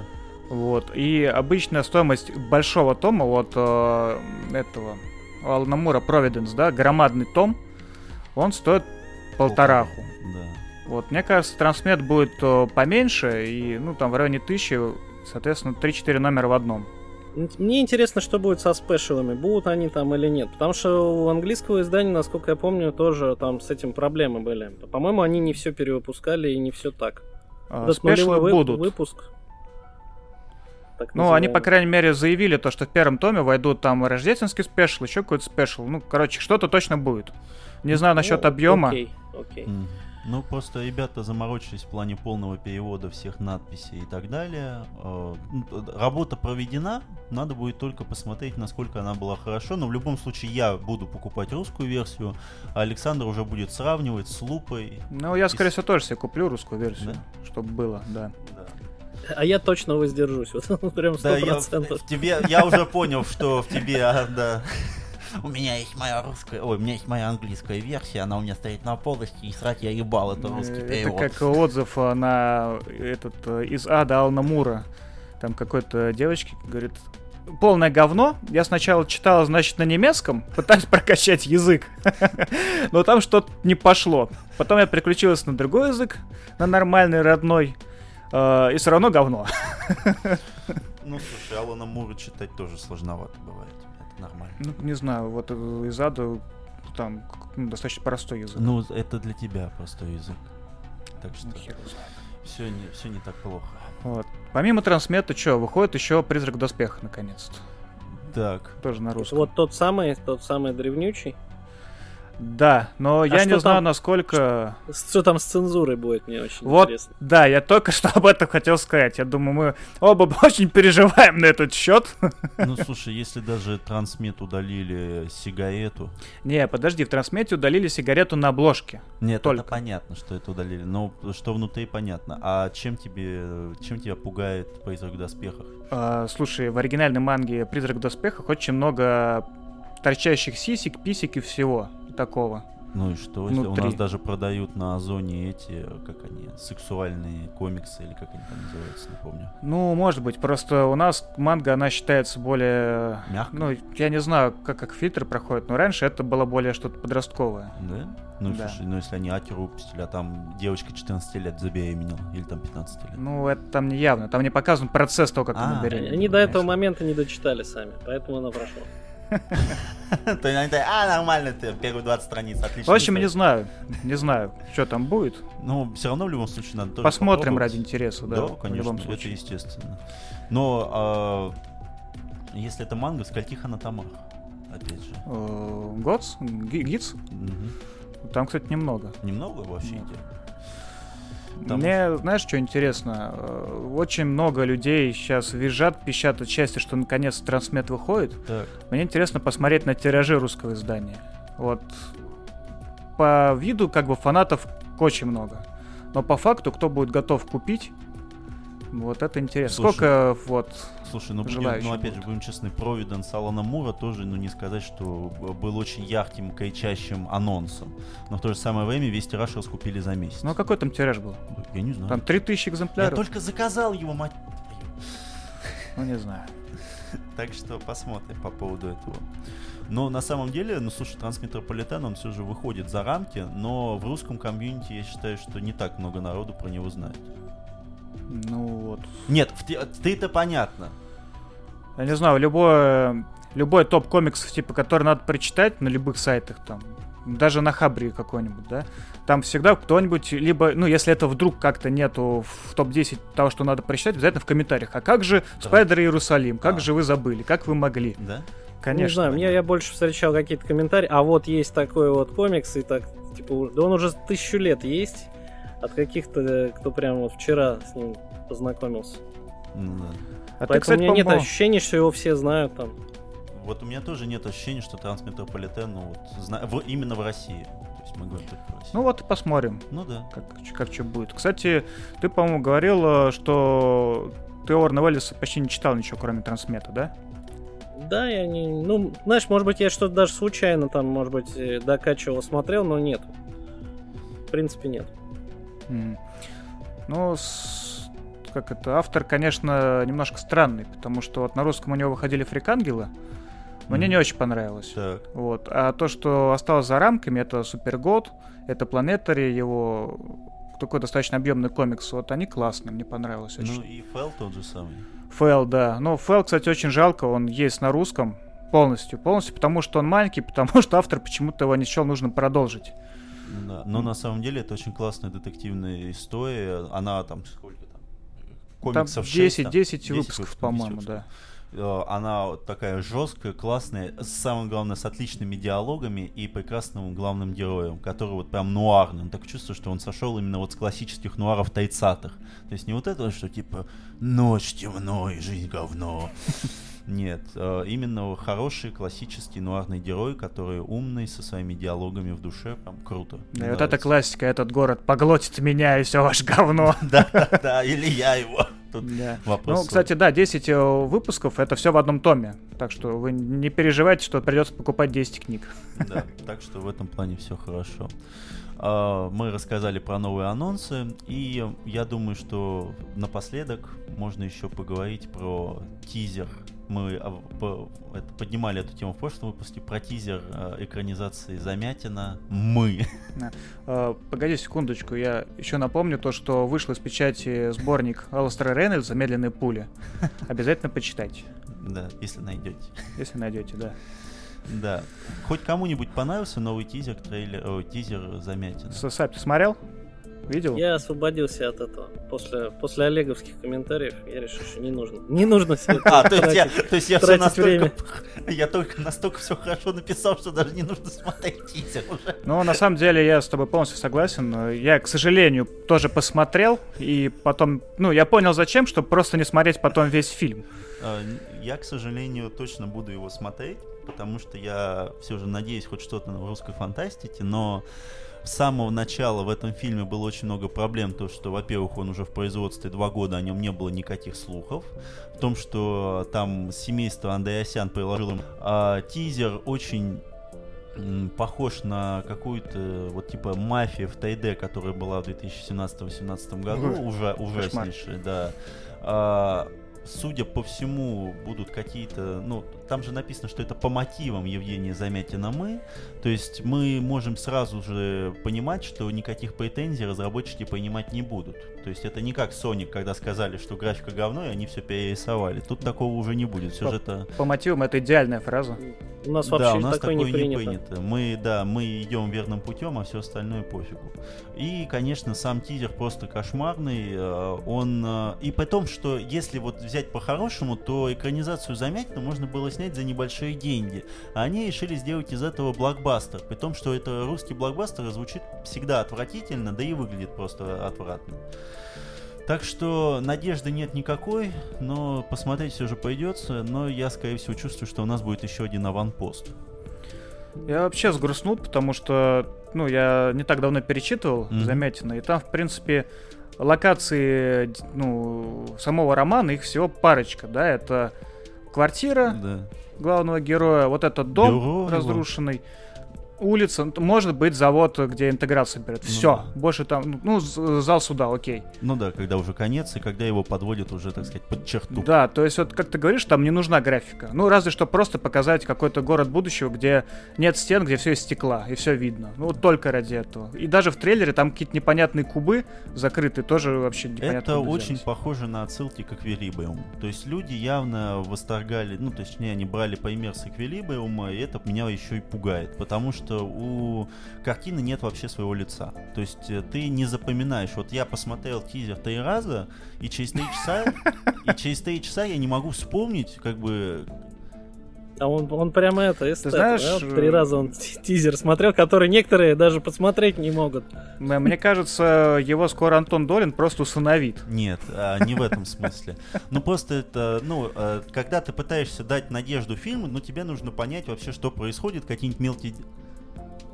Вот, и обычная стоимость большого тома, вот э, этого, Алнамура Providence, да, громадный том, он стоит полтораху. Да. Вот, мне кажется, трансмет будет э, поменьше, и, ну, там, в районе тысячи, соответственно, 3-4 номера в одном. Мне интересно, что будет со спешалами, будут они там или нет. Потому что у английского издания, насколько я помню, тоже там с этим проблемы были. По-моему, они не все перевыпускали и не все так. А, special ы вы- будут. Выпуск. Так ну, они, по крайней мере, заявили то, что в первом томе войдут там рождественский special, еще какой-то special. Ну, короче, что-то точно будет. Не знаю насчет ну, объема. Окей, окей. Mm. Ну, просто ребята заморочились в плане полного перевода всех надписей и так далее. Э, ну, работа проведена, надо будет только посмотреть, насколько она была хорошо. Но в любом случае я буду покупать русскую версию, а Александр уже будет сравнивать с лупой. Ну, я, скорее всего, тоже себе куплю русскую версию, да? чтобы было, да. да. А я точно воздержусь, вот *laughs* прям сто процентов. Да, я, я уже понял, что в тебе, а, да. У меня есть моя русская, ой, у меня есть моя английская версия, она у меня стоит на полости, и срать я ебал, это русский это перевод. Это как отзыв на этот э, из ада Ална Мура. Там какой-то девочки говорит, полное говно. Я сначала читала, значит, на немецком, пытаюсь *laughs* прокачать язык. *laughs* Но там что-то не пошло. Потом я переключилась на другой язык, на нормальный, родной. Э, и все равно говно. *laughs* Ну, слушай, Алана Мура читать тоже сложновато бывает нормально. Ну, не знаю, вот из ада там ну, достаточно простой язык. Ну, это для тебя простой язык. Так что ну, все не, все не так плохо. Вот. Помимо трансмета, что, выходит еще призрак доспеха наконец-то. Так. Тоже на русском. Вот тот самый, тот самый древнючий. Да, но а я не знаю, насколько... Что там с цензурой будет, мне очень вот, интересно. Да, я только что *laughs* об этом хотел сказать. Я думаю, мы оба *laughs* очень переживаем на этот счет. Ну, слушай, если даже трансмет удалили сигарету... Не, подожди, в трансмете удалили сигарету на обложке. Нет, только. это понятно, что это удалили. Но что внутри, понятно. А чем тебе, чем тебя пугает «Призрак в доспехах»? А, слушай, в оригинальной манге «Призрак в доспехах» очень много торчащих сисек, писек и всего такого. Ну и что, если внутри. у нас даже продают на Озоне эти, как они, сексуальные комиксы, или как они там называются, не помню. Ну, может быть, просто у нас манга, она считается более... Мягкой? Ну, я не знаю, как, как фильтр проходит, но раньше это было более что-то подростковое. Да? Ну, да. слушай, ну если они Акеру выпустили, а там девочка 14 лет забеременела, или там 15 лет. Ну, это там не явно, там не показан процесс того, как а, она беременела. Они до этого момента не дочитали сами, поэтому она прошла. *laughs* То они а, нормально, ты первые 20 страниц, отлично. В общем, не знаю, не знаю, что там будет. Ну, все равно в любом случае надо Посмотрим ради интереса, да. Да, конечно, это естественно. Но а, если это манга, скольких она томах? Опять же. Э, Годс? Гидс? Там, кстати, немного. Немного вообще идет? Там... Мне, знаешь, что интересно? Э, очень много людей сейчас визжат, пищат от счастья, что наконец трансмет выходит. Так. Мне интересно посмотреть на тиражи русского издания. Вот по виду как бы фанатов очень много. Но по факту, кто будет готов купить, вот это интересно. Слушай, Сколько вот Слушай, ну, будем, ну опять же, будем честны, Провиденс Алана Мура тоже, ну не сказать, что был очень ярким, кричащим анонсом. Но в то же самое время весь тираж раскупили за месяц. Ну а какой там тираж был? Я не знаю. Там 3000 экземпляров. Я только заказал его, мать... Ну не знаю. *laughs* Так что посмотрим по поводу этого. Но на самом деле, ну слушай, Трансметрополитен, он все же выходит за рамки, но в русском комьюнити я считаю, что не так много народу про него знает. Ну вот. Нет, ты-то понятно. Я не знаю, любой, любой топ комиксов, типа, который надо прочитать на любых сайтах, там, даже на Хабре какой-нибудь, да, там всегда кто-нибудь, либо, ну, если это вдруг как-то нету в топ-10 того, что надо прочитать, обязательно в комментариях. А как же да. Спайдер Иерусалим? Как а. же вы забыли? Как вы могли? Да? Конечно. Не знаю, мне я больше встречал какие-то комментарии, а вот есть такой вот комикс, и так, типа, да он уже тысячу лет есть, от каких-то, кто прямо вот вчера с ним познакомился. Ну, да. А Поэтому ты, кстати, у меня нет ощущения, что его все знают там. Вот у меня тоже нет ощущения, что трансметрополитен, ну вот, зна... в... именно в России. То есть мы говорим только про Россию. Ну вот посмотрим. Ну да. Как, как что будет. Кстати, ты, по-моему, говорил, что ты Орна Веллиса почти не читал ничего, кроме трансмета, да? Да, я не... Ну, знаешь, может быть, я что-то даже случайно там, может быть, э, докачивал, смотрел, но нет. В принципе, нет. Mm. Ну, с... как это, автор, конечно, немножко странный, потому что вот на русском у него выходили фрикангелы, мне mm. не очень понравилось. Так. Вот. А то, что осталось за рамками, это Супергод, это Планетари, его такой достаточно объемный комикс. Вот они классные, мне понравилось очень. Ну и Фэл тот же самый. Фэл, да. Но Фэл, кстати, очень жалко, он есть на русском полностью. Полностью, потому что он маленький, *laughs* потому что автор почему-то его не счел нужно продолжить. Да. Но на самом деле это очень классная детективная история. Она там сколько там? Комиксов там 10, 6, там, 10, 10 выпусков, по-моему, да. Э, она такая жесткая, классная, самое главное, с отличными диалогами и прекрасным главным героем, который вот прям нуарный. Он так чувствует, что он сошел именно вот с классических нуаров 30-х. То есть не вот это, что типа «Ночь темно и жизнь говно». Нет, э, именно хороший классический нуарный герой, который умный, со своими диалогами в душе, прям круто. Да, вот это классика, этот город поглотит меня и все ваше говно. *laughs* Да, да, или я его. Тут да. вопрос. Ну, кстати, да, 10 э, выпусков это все в одном томе. Так что вы не переживайте, что придется покупать 10 книг. Да, *laughs* так что в этом плане все хорошо. А, мы рассказали про новые анонсы, и я думаю, что напоследок можно еще поговорить про тизер мы а, поднимали эту тему в прошлом выпуске про тизер а, экранизации Замятина «Мы». Да. Погоди секундочку, я еще напомню то, что вышел из печати сборник Алластера Рейнольдса «Медленные пули». Обязательно почитайте. Да, если найдете. Если найдете, да. Да. Хоть кому-нибудь понравился новый тизер, трейлер, о, тизер Замятина? Сап, ты смотрел? Видел? Я освободился от этого. После, после олеговских комментариев я решил, что не нужно. Не нужно все *laughs* А, то есть я, то есть я все настолько... *laughs* Я только настолько все хорошо написал, что даже не нужно смотреть тизер уже. Ну, на самом деле, я с тобой полностью согласен. Я, к сожалению, тоже посмотрел, и потом... Ну, я понял, зачем, чтобы просто не смотреть потом весь фильм. А, я, к сожалению, точно буду его смотреть, потому что я все же надеюсь хоть что-то в русской фантастике, но с самого начала в этом фильме было очень много проблем, то что, во-первых, он уже в производстве два года, о нем не было никаких слухов, в том, что там семейство Андреасян приложило а, тизер очень похож на какую-то вот типа мафию в Тайде, которая была в 2017-2018 году, уже ужаснейшая, да. А, судя по всему, будут какие-то, ну, там же написано, что это по мотивам Евгения Замятина мы, то есть мы можем сразу же понимать, что никаких претензий разработчики понимать не будут. То есть это не как Sonic, когда сказали, что графика говно, и они все перерисовали. Тут такого уже не будет. Сюжета... По, по мотивам это идеальная фраза. У нас вообще да, у нас такое, такое не принято. не принято. Мы, да, мы идем верным путем, а все остальное пофигу. И, конечно, сам тизер просто кошмарный. э, Он э, и потом, что если вот взять по-хорошему, то экранизацию замятина можно было снять за небольшие деньги. А они решили сделать из этого блокбастер. При том, что это русский блокбастер звучит всегда отвратительно, да и выглядит просто отвратно. Так что надежды нет никакой, но посмотреть все же пойдется. Но я, скорее всего, чувствую, что у нас будет еще один аванпост. Я вообще сгрустнул, потому что, ну, я не так давно перечитывал Мгм. Замятина, и там, в принципе, локации, ну, самого романа, их всего парочка, да, это квартира Да. главного героя, вот этот дом Бюро его. Улица, ну, может быть, завод, где интеграция берет. Ну Все, да. больше там, ну, зал суда, окей. Ну да, когда уже конец, и когда его подводят уже, так сказать, под черту. Да, то есть вот как ты говоришь, там не нужна графика. Ну, разве что просто показать какой-то город будущего, где нет стен, где все из стекла, и все видно. Ну, вот только ради этого. И даже в трейлере там какие-то непонятные кубы закрыты, тоже вообще непонятно. Это очень взялись. похоже на отсылки к Эквилибриуму. То есть люди явно восторгали, ну, точнее, они брали пример с Эквилибриума, и это меня еще и пугает. Потому что у картины нет вообще своего лица. То есть э, ты не запоминаешь. Вот я посмотрел тизер три раза, и через три часа, и через три часа я не могу вспомнить, как бы, А он, он прямо это, эстет, знаешь, да? Вот Три э, раза он ти- тизер смотрел, который некоторые даже посмотреть не могут. Мне кажется, его скоро Антон Долин просто усыновит. Нет, а, не в этом смысле. Ну просто это, ну, э, когда ты пытаешься дать надежду фильму, ну тебе нужно понять вообще, что происходит, какие-нибудь мелкие...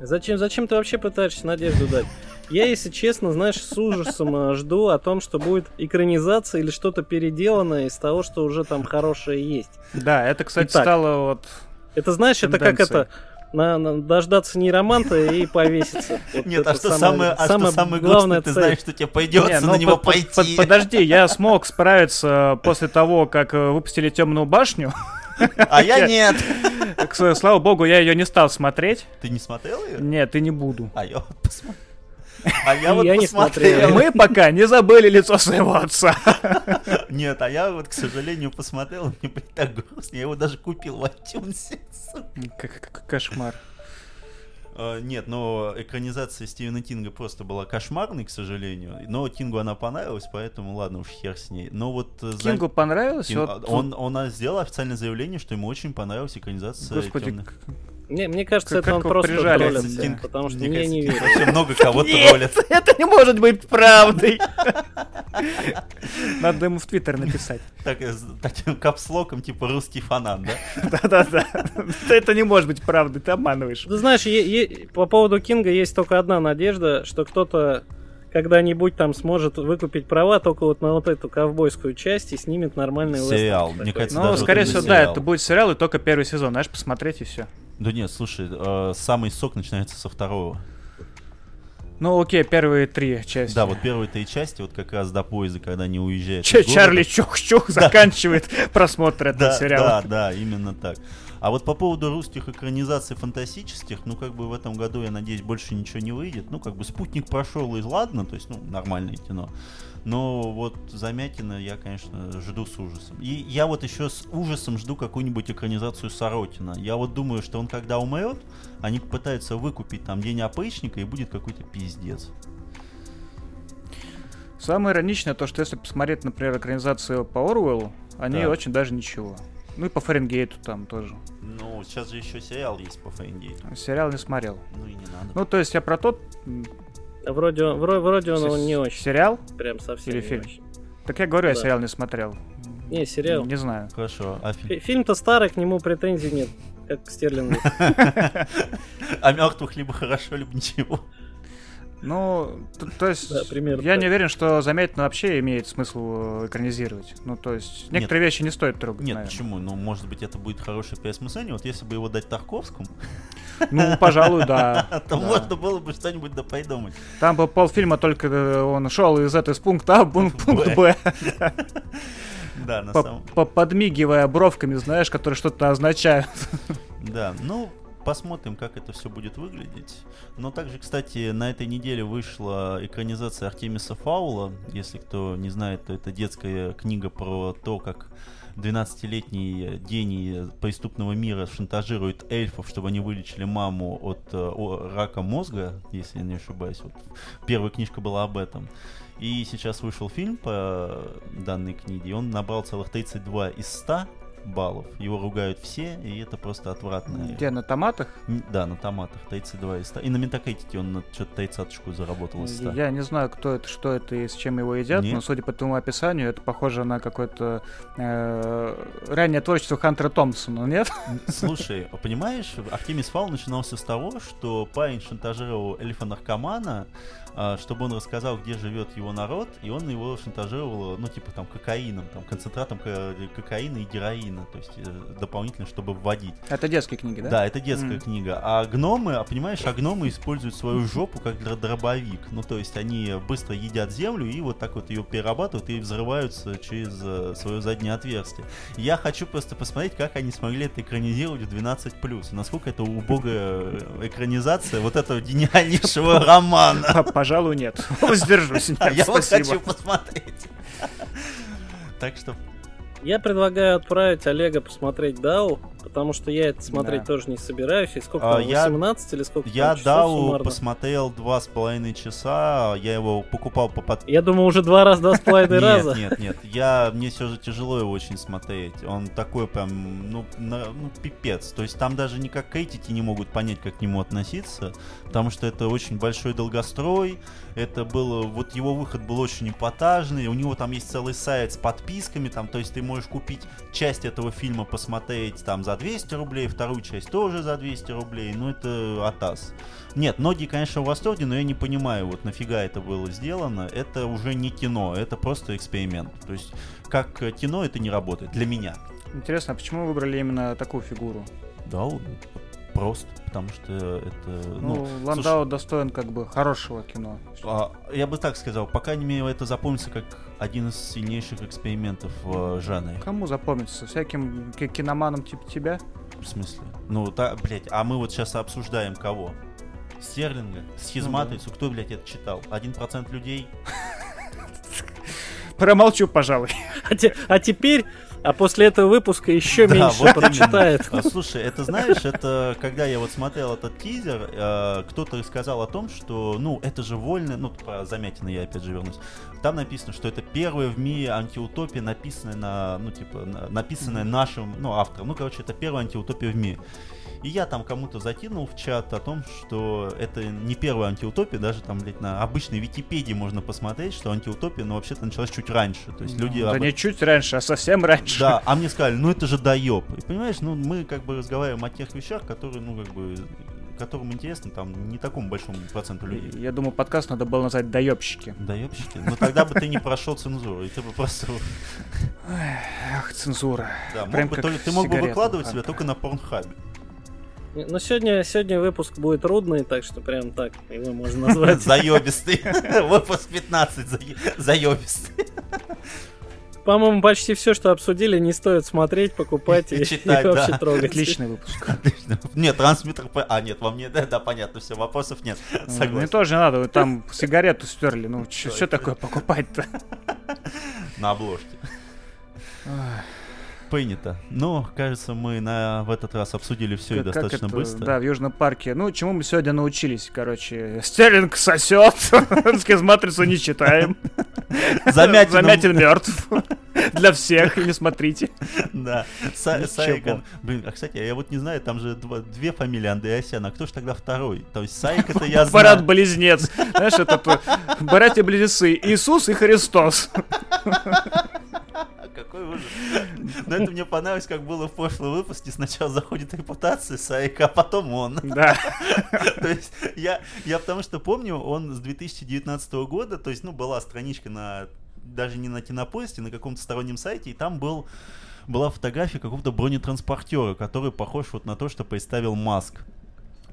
Зачем, зачем ты вообще пытаешься надежду дать? Я, если честно, знаешь, с ужасом э, жду о том, что будет экранизация или что-то переделанное из того, что уже там хорошее есть. Да, это, кстати, Итак. стало вот... Это знаешь, это как это на, на- дождаться нейроманта и повеситься. *laughs* Вот Нет, а это что самое, а что самое грустное, ты цель. знаешь, что тебе пойдется Не, на ну, него под- под- пойти. под- подожди, я *laughs* смог справиться после того, как э, выпустили темную башню. *laughs* А я нет. С- Слава богу, я ее не стал смотреть. Ты не смотрел ее? Нет, и не буду. А я вот посмотрел. А я вот я посмотрел. смотрел. Мы пока не забыли лицо своего отца. Нет, а я вот, к сожалению, посмотрел, мне было так грустно. Я его даже купил в iTunes. Кошмар. Э, Нет, но экранизация Стивена Тинга просто была кошмарной, к сожалению. Но Тингу она понравилась, поэтому ладно уж хер с ней. Но вот... э, за- Кингу понравилось? Тин- Вот- он, он а, сделал официальное заявление, что ему очень понравилась экранизация Господи, «Тёмных». Мне, мне кажется, Как- это он как его просто троллит, да, потому что Мне я кажется, не верю. Вообще много кого Нет, троллит. *laughs* это не может быть правдой. Надо ему в Твиттер написать. Так, э, таким капслоком, типа русский фанат, да? Да-да-да. Это не может быть правдой, ты обманываешь. Ты знаешь, е- е- по поводу Кинга есть только одна надежда, что кто-то когда-нибудь там сможет выкупить права только вот на вот эту ковбойскую часть и снимет нормальный Сериал. Мне кажется, Ну, скорее всего, да, это будет сериал и только первый сезон, знаешь, посмотреть и все. Да нет, слушай, э, самый сок начинается со второго. Ну, окей, первые три части. Да, вот первые три части, вот как раз до поезда, когда они уезжают. Города. Чарли Чух-Чух заканчивает *laughs* просмотр этого Да, сериала. да, да, именно так. А вот по поводу русских экранизаций фантастических, ну, как бы в этом году, я надеюсь, больше ничего не выйдет. Ну, как бы «Спутник» прошел, и ладно, то есть, ну, нормальное кино. Но вот «Замятина» я, конечно, жду с ужасом. И я вот еще с ужасом жду какую-нибудь экранизацию Сорокина. Я вот думаю, что он когда умрет, они пытаются выкупить там День опричника, и будет какой-то пиздец. Самое ироничное то, что если посмотреть, например, экранизацию по Оруэллу, они Так. очень даже ничего. Ну и по Фаренгейту там тоже. Ну, сейчас же еще сериал есть по Фаренгейту. Сериал не смотрел. Ну и не надо. Ну, то есть я про тот Вроде, он- вро- вроде он не очень, сериал. прям совсем или не фильм? очень. Так я говорю, я Да. сериал не смотрел. Не, сериал. Не знаю. Хорошо, а фильм? Фи- Фильм-то старый, к нему претензий нет, как к Стерлингу. *laughs* А мертвых либо хорошо, либо ничего. Ну, т- то есть, Да, примерно я так. не уверен, что Замятина вообще имеет смысл э, экранизировать. Ну, то есть, некоторые вещи не стоит трогать, Нет, наверное. почему? Ну, может быть, это будет хорошее переосмысление. Вот если бы его дать Тарковскому, Ну, пожалуй, да. *laughs* то можно было бы что-нибудь да придумать. Там бы полфильма только э, он шел из этой с пункта А в пун- *laughs* пункт Б, *laughs* Да, на самом... по- подмигивая бровками, знаешь, которые что-то означают. Да, ну, посмотрим, как это все будет выглядеть. Но также, кстати, на этой неделе вышла экранизация Артемиса Фаула. Если кто не знает, то это детская книга про то, как 12-летний гений преступного мира шантажирует эльфов, чтобы они вылечили маму от э, рака мозга, если я не ошибаюсь. Вот первая книжка была об этом. И сейчас вышел фильм по данной книге, он набрал целых 32 из 100 баллов. Его ругают все, и это просто отвратно. Где, на томатах? Да, на томатах, 32 из 100. И на Метакритике он что-то 30 заработал из 100. Я не знаю, кто это, что это и с чем его едят, Нет. но судя по твоему описанию, это похоже на какое-то э, раннее творчество Хантера Томпсона, нет? Слушай, понимаешь, Артемис Фал начинался с того, что парень шантажировал эльфа-наркомана, а, чтобы он рассказал, где живет его народ, и он его шантажировал, ну, типа, там, кокаином, там, концентратом кокаина и героина, то есть э, дополнительно, чтобы вводить. Это детские книги, да? Да, это детская mm. книга. А гномы, а понимаешь, а гномы используют свою жопу как дробовик. Ну, то есть они быстро едят землю и вот так вот ее перерабатывают и взрываются через э, свое заднее отверстие. Я хочу просто посмотреть, как они смогли это экранизировать в 12+. Насколько это убогая экранизация вот этого гениальнейшего романа. Пожалуй, нет. *laughs* Воздержусь. *laughs* Нет, Я вот хочу посмотреть. *laughs* Так что я предлагаю отправить Олега посмотреть Дау, потому что я это смотреть да. тоже не собираюсь. И сколько а, там, 18 я, или сколько Я Дау посмотрел два с половиной часа, я его покупал по под... Я думаю, уже два раза, два с половиной раза. Нет, нет, нет, я, мне все же тяжело его очень смотреть. Он такой прям, ну, на, ну, пипец. То есть там даже никак критики не могут понять, как к нему относиться, потому что это очень большой долгострой, это было, вот его выход был очень эпатажный, у него там есть целый сайт с подписками, там, то есть ты можешь купить часть этого фильма, посмотреть там за 200 рублей, вторую часть тоже за 200 рублей, ну это атас. Нет, многие, конечно, в восторге, но я не понимаю, вот нафига это было сделано, это уже не кино, это просто эксперимент. То есть, как кино это не работает, для меня. Интересно, а почему выбрали именно такую фигуру? Да, просто, потому что это... Ну, ну Ландау слушай, достоин как бы хорошего кино. А, я бы так сказал, пока не мере это запомнится как один из сильнейших экспериментов в жанре. Кому запомнится? Всяким киноманам типа тебя? В смысле? Ну, да, блядь, а мы вот сейчас обсуждаем кого? Стерлинга, схизматрицу, ну, да. кто, блядь, это читал? Один процент людей? Промолчу, пожалуй. А, те, а теперь а после этого выпуска еще *laughs* да, меньше вот прочитает. А, слушай, это знаешь, это когда я вот смотрел этот тизер, э, кто-то сказал о том, что, ну, это же вольно, ну, про Замятина я опять же вернусь. Там написано, что это первая в мире антиутопия, написанная на, ну, типа, написанная нашим, ну, автором. Ну, короче, это первая антиутопия в мире. И я там кому-то закинул в чат о том, что это не первая антиутопия, даже там, блядь, на обычной Википедии можно посмотреть, что антиутопия, ну, вообще-то началась чуть раньше. То есть ну, люди... Да об... не чуть раньше, а совсем раньше. Да, а мне сказали, ну это же доеб. И понимаешь, ну мы как бы разговариваем о тех вещах, которые, ну, как бы которым интересно там не такому большому проценту людей. Я думаю, подкаст надо было назвать «Доебщики». Доебщики? Ну тогда бы ты не прошел цензуру, и ты бы просто... Ах, цензура. Да, мог бы, ты мог бы выкладывать себя только на порнхабе. Ну, сегодня, сегодня выпуск будет трудный, так что прям так его можно назвать. *laughs* Заебистый. *laughs* Выпуск 15 заебистый. *laughs* По-моему, почти все, что обсудили, не стоит смотреть, покупать и, читать, и вообще да. трогать. Отличный выпуск. Нет, трансмиттер... А, нет, вам не... Да, да, понятно, все, вопросов нет. Согласен. Мне тоже надо, там сигарету стерли. Ну, что такое покупать-то? На обложке принято. Но, кажется, мы на, в этот раз обсудили все как, и достаточно это, быстро. Да, в Южном парке. Ну, чему мы сегодня научились, короче. Стерлинг сосет, *laughs* матрицу не читаем. *laughs* Замятин, Замятин мертв. Для всех, не смотрите. Да. Сайкон. Блин, а кстати, я вот не знаю, там же две фамилии Андреасяна. Кто же тогда второй? То есть Сайк это я знаю. Брат-близнец. Знаешь, это братья-близнецы. Иисус и Христос. Какой ужас. Но это мне понравилось, как было в прошлом выпуске. Сначала заходит репутация Сайка, а потом он. Да. То есть я, я потому что помню, он с 2019 года, то есть, ну, была страничка на даже не на кинопоиске, на каком-то стороннем сайте, и там был была фотография какого-то бронетранспортера, который похож вот на то, что представил Маск.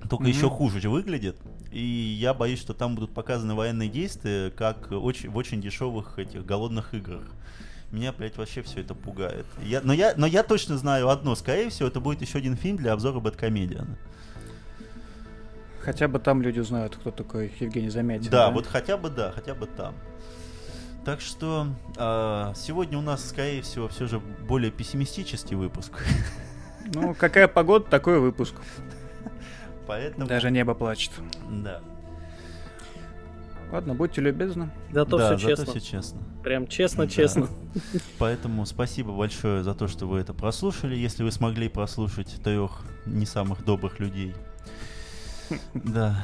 Только mm-hmm. еще хуже выглядит. И я боюсь, что там будут показаны военные действия, как очень, в очень дешевых этих голодных играх. Меня, блядь, вообще все это пугает. Я, но, я, но я точно знаю одно. Скорее всего, это будет еще один фильм для обзора Бэткомедиана. Хотя бы там люди узнают, кто такой Евгений Замятин. Да, да? вот хотя бы да, хотя бы там. Так что э, сегодня у нас, скорее всего, все же более пессимистический выпуск. Ну, какая погода, такой выпуск. Поэтому... Даже небо плачет. Да. Ладно, будьте любезны. Зато да, все зато честно. все честно. Прям честно-честно. Да. Поэтому спасибо большое за то, что вы это прослушали. Если вы смогли прослушать трех не самых добрых людей. *laughs* Да.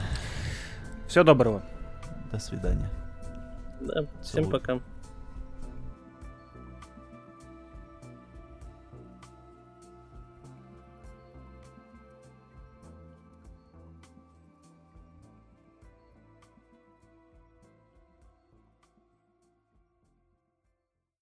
Всего доброго. До свидания. Да, всем Целую. пока.